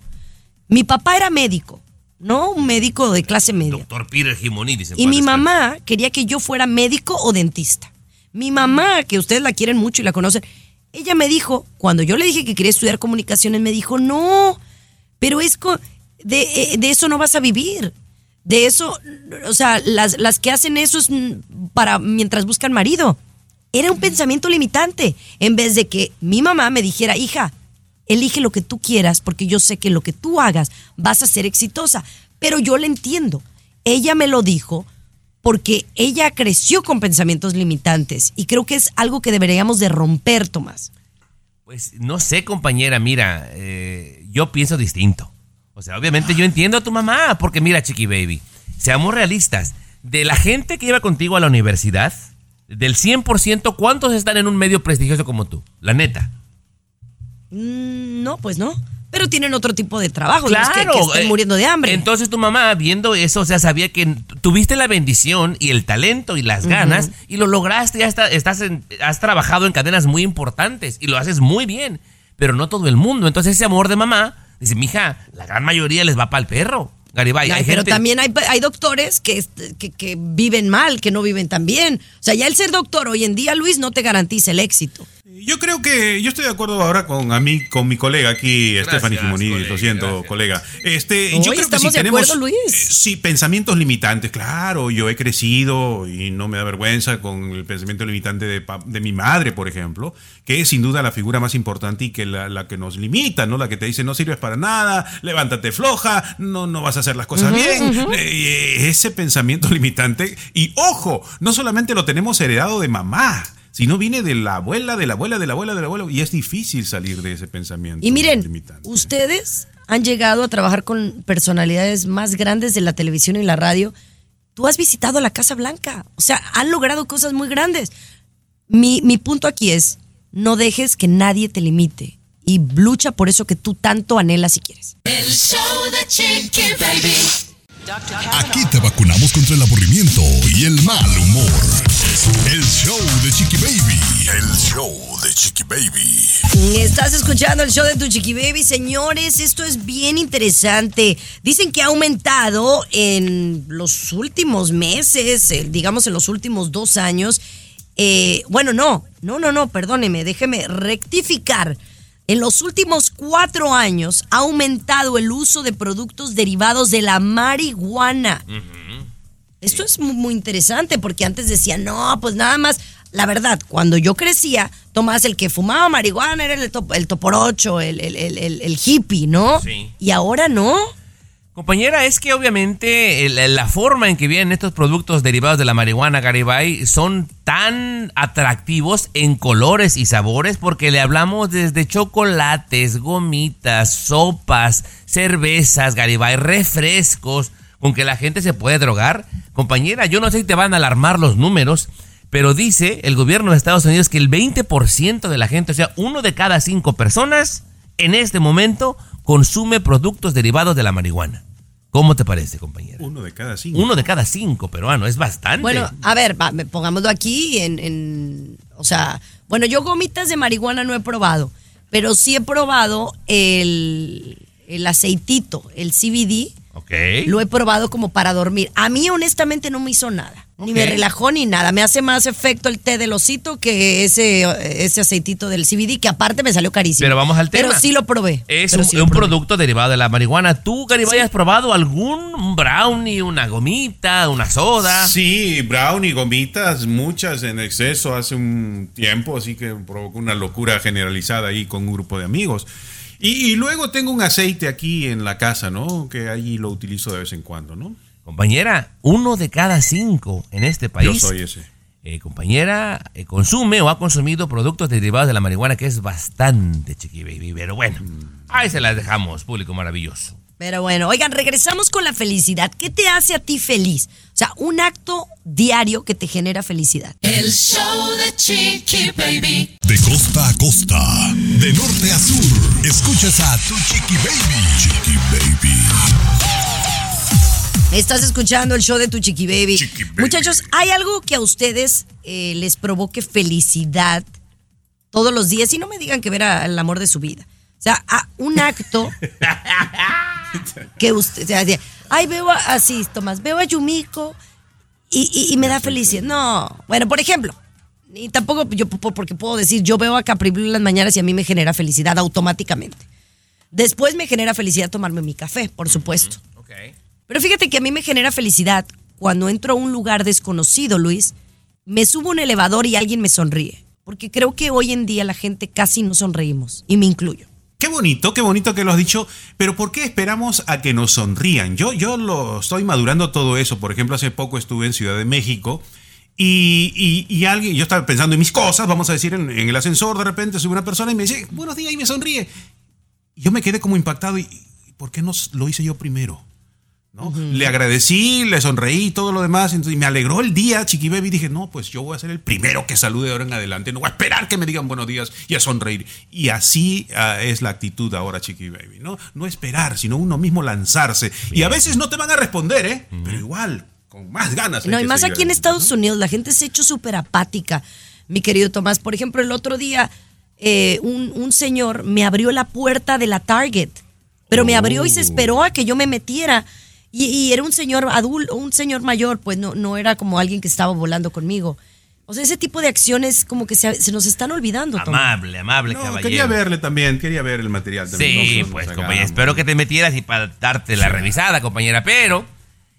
Mi papá era médico, ¿no? Un médico de clase media. Doctor Peter Jimonidis. en Y mi mamá quería que yo fuera médico o dentista. Mi mamá, que ustedes la quieren mucho y la conocen, ella me dijo, cuando yo le dije que quería estudiar comunicaciones, me dijo, no, pero es de, eh, de eso no vas a vivir. De eso, o sea, las, las que hacen eso es para mientras buscan marido. Era un pensamiento limitante. En vez de que mi mamá me dijera, hija, elige lo que tú quieras porque yo sé que lo que tú hagas vas a ser exitosa. Pero yo le entiendo. Ella me lo dijo porque ella creció con pensamientos limitantes y creo que es algo que deberíamos de romper, Tomás. Pues no sé, compañera, mira, eh, yo pienso distinto. O sea, obviamente yo entiendo a tu mamá, porque mira, Chiqui Baby, seamos realistas, de la gente que iba contigo a la universidad, del 100%, ¿cuántos están en un medio prestigioso como tú? La neta. Mm, No, pues no. Pero tienen otro tipo de trabajo, no es que- que, estén eh, muriendo de hambre. Entonces tu mamá, viendo eso, o sea, sabía que tuviste la bendición y el talento y las ganas y lo lograste, ya está- estás en- has trabajado en cadenas muy importantes y lo haces muy bien, pero no todo el mundo. Entonces ese amor de mamá, dice, mija, la gran mayoría les va para el perro. Garibay, hay pero gente- también hay, hay doctores que, que, que viven mal, que no viven tan bien. O sea, ya el ser doctor hoy en día, Luis, no te garantiza el éxito. Yo creo que yo estoy de acuerdo ahora con a mí, con mi colega aquí, Gracias, Stephanie Jimonidis, lo siento, gracias. colega. Este, yo creo que estamos si de tenemos acuerdo, Luis. eh, sí, pensamientos limitantes, claro, yo he crecido y no me da vergüenza con el pensamiento limitante de, pa- de mi madre, por ejemplo, que es sin duda la figura más importante y que la, la que nos limita, ¿no? La que te dice no sirves para nada, levántate floja, no, no vas a hacer las cosas bien. Eh, ese pensamiento limitante, y ojo, no solamente lo tenemos heredado de mamá, sino viene de la abuela, de la abuela, de la abuela, de la abuela, y es difícil salir de ese pensamiento. Y miren, limitante. ustedes han llegado a trabajar con personalidades más grandes de la televisión y la radio. Tú has visitado la Casa Blanca. O sea, han logrado cosas muy grandes. Mi, mi punto aquí es, no dejes que nadie te limite y lucha por eso que tú tanto anhelas y quieres. El show de Chiqui Baby. Aquí te vacunamos contra el aburrimiento y el mal humor. El show de Chiqui Baby. El show de Chiqui Baby. Estás escuchando el show de tu chiqui baby, señores. Esto es bien interesante. Dicen que ha aumentado en los últimos meses, eh, digamos en los últimos dos años. Eh, bueno, no, no, no, no, perdóneme, déjeme rectificar. En los últimos cuatro años ha aumentado el uso de productos derivados de la marihuana. Esto es muy, interesante porque antes decían, no, pues nada más. La verdad, cuando yo crecía, Tomás, el que fumaba marihuana era el, top- el toporocho, el, el, el, el- el hippie, ¿no? Sí. Y ahora no. Compañera, es que obviamente el- la forma en que vienen estos productos derivados de la marihuana, Garibay, son tan atractivos en colores y sabores porque le hablamos desde chocolates, gomitas, sopas, cervezas, Garibay, refrescos, con que la gente se puede drogar. Compañera, yo no sé si te van a alarmar los números, pero dice el gobierno de Estados Unidos que el 20% de la gente, o sea, uno de cada cinco personas, en este momento consume productos derivados de la marihuana. ¿Cómo te parece, compañera? Uno de cada cinco. Uno de cada cinco peruanos, es bastante. Bueno, a ver, va, pongámoslo aquí en, en- O sea, bueno, yo gomitas de marihuana no he probado. pero sí he probado el, el aceitito, el CBD. Ok. Lo he probado como para dormir. A mí honestamente no me hizo nada. Ni me relajó ni nada. Me hace más efecto el té del osito que ese, ese aceitito del CBD, que aparte me salió carísimo. Pero vamos al tema. Pero sí lo probé. Es un, sí lo un probé. producto derivado de la marihuana. ¿Tú, Garibay, has probado algún brownie, una gomita, una soda? Sí, brownie, gomitas, muchas en exceso hace un tiempo, así que provocó una locura generalizada ahí con un grupo de amigos. Y, y luego tengo un aceite aquí en la casa, ¿no? Que allí lo utilizo de vez en cuando, ¿no? Compañera, uno de cada cinco en este país. Yo soy ese. eh, compañera, eh, consume o ha consumido productos derivados de la marihuana, que es bastante chiqui baby. Pero bueno, ahí se las dejamos, público maravilloso. Pero bueno, oigan, regresamos con la felicidad. ¿Qué te hace a ti feliz? O sea, un acto diario que te genera felicidad. El show de Chiqui Baby. De costa a costa, de norte a sur, escuchas a tu chiqui baby. Chiqui baby. Estás escuchando el show de tu chiqui baby. Muchachos, ¿hay algo que a ustedes eh, les provoque felicidad todos los días? Y no me digan que ver al amor de su vida. O sea, a un acto que usted, o sea, ay, veo a- así, Tomás, veo a Yumiko y, y- y me da felicidad. No, bueno, por ejemplo, y tampoco yo, po- porque puedo decir, yo veo a Capri Blue en las mañanas y a mí me genera felicidad automáticamente. Después me genera felicidad tomarme mi café, por supuesto. Pero fíjate que a mí me genera felicidad cuando entro a un lugar desconocido, Luis, me subo a un elevador y alguien me sonríe. Porque creo que hoy en día la gente casi no sonreímos, y me incluyo. Qué bonito, qué bonito que lo has dicho, pero ¿por qué esperamos a que nos sonrían? Yo, yo lo estoy madurando todo eso. Por ejemplo, hace poco estuve en Ciudad de México y, y- alguien, yo estaba pensando en mis cosas, vamos a decir, en, en el ascensor, de repente sube una persona y me dice, buenos días, y me sonríe. Yo me quedé como impactado y, ¿y ¿por qué no lo hice yo primero? ¿No? Le agradecí, le sonreí y todo lo demás. Entonces, y me alegró el día, Chiqui Baby. Dije, no, pues yo voy a ser el primero que salude de ahora en adelante. No voy a esperar que me digan buenos días y a sonreír. Y así ah, es la actitud ahora, Chiqui Baby. ¿no? no esperar, sino uno mismo lanzarse. Y a veces no te van a responder, ¿eh? Pero igual, con más ganas. No, y más aquí en Estados Unidos, la gente se ha hecho súper apática, mi querido Tomás. Por ejemplo, el otro día, eh, un, un señor me abrió la puerta de la Target, pero me abrió y se esperó a que yo me metiera. Y, y era un señor adulto, un señor mayor, pues no, no era como alguien que estaba volando conmigo. O sea, ese tipo de acciones como que se, se nos están olvidando, Tomás. Amable, amable No, caballero. quería verle también, quería ver el material también. Sí, No pues, compañera, espero que te metieras y para darte la revisada, compañera. Pero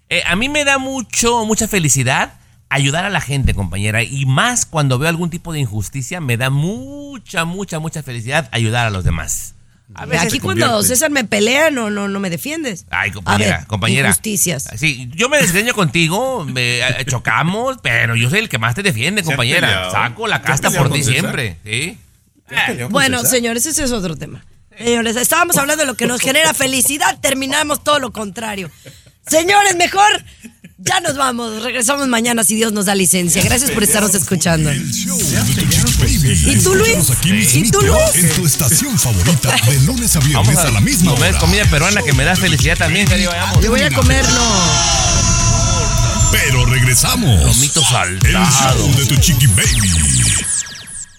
eh, a mí me da mucho, mucha felicidad ayudar a la gente, compañera. Y más cuando veo algún tipo de injusticia, me da mucha, mucha, mucha felicidad ayudar a los demás. A veces Aquí cuando. César me pelea, no, no, no me defiendes. Ay, compañera, A ver, compañera. Injusticias. Sí, yo me desgreño contigo, me eh, chocamos, pero yo soy el que más te defiende, ¿Se han compañera. Saco la ¿Te has casta por ti siempre, ¿sí? Bueno, señores, ese es otro tema. Señores, estábamos hablando de lo que nos genera felicidad, terminamos todo lo contrario. Señores, mejor ya nos vamos. Regresamos mañana si Dios nos da licencia. Gracias por estarnos escuchando. El. ¿Y tú, Luis? Aquí ¿Y tú, Luis? En tu estación favorita, de lunes a Vamos viernes a, la misma comer hora. comida peruana que me da felicidad también, vayamos. Yo voy a comerlo. Pero regresamos. Lomito El saltado. show de tu chiqui baby.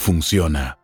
funciona.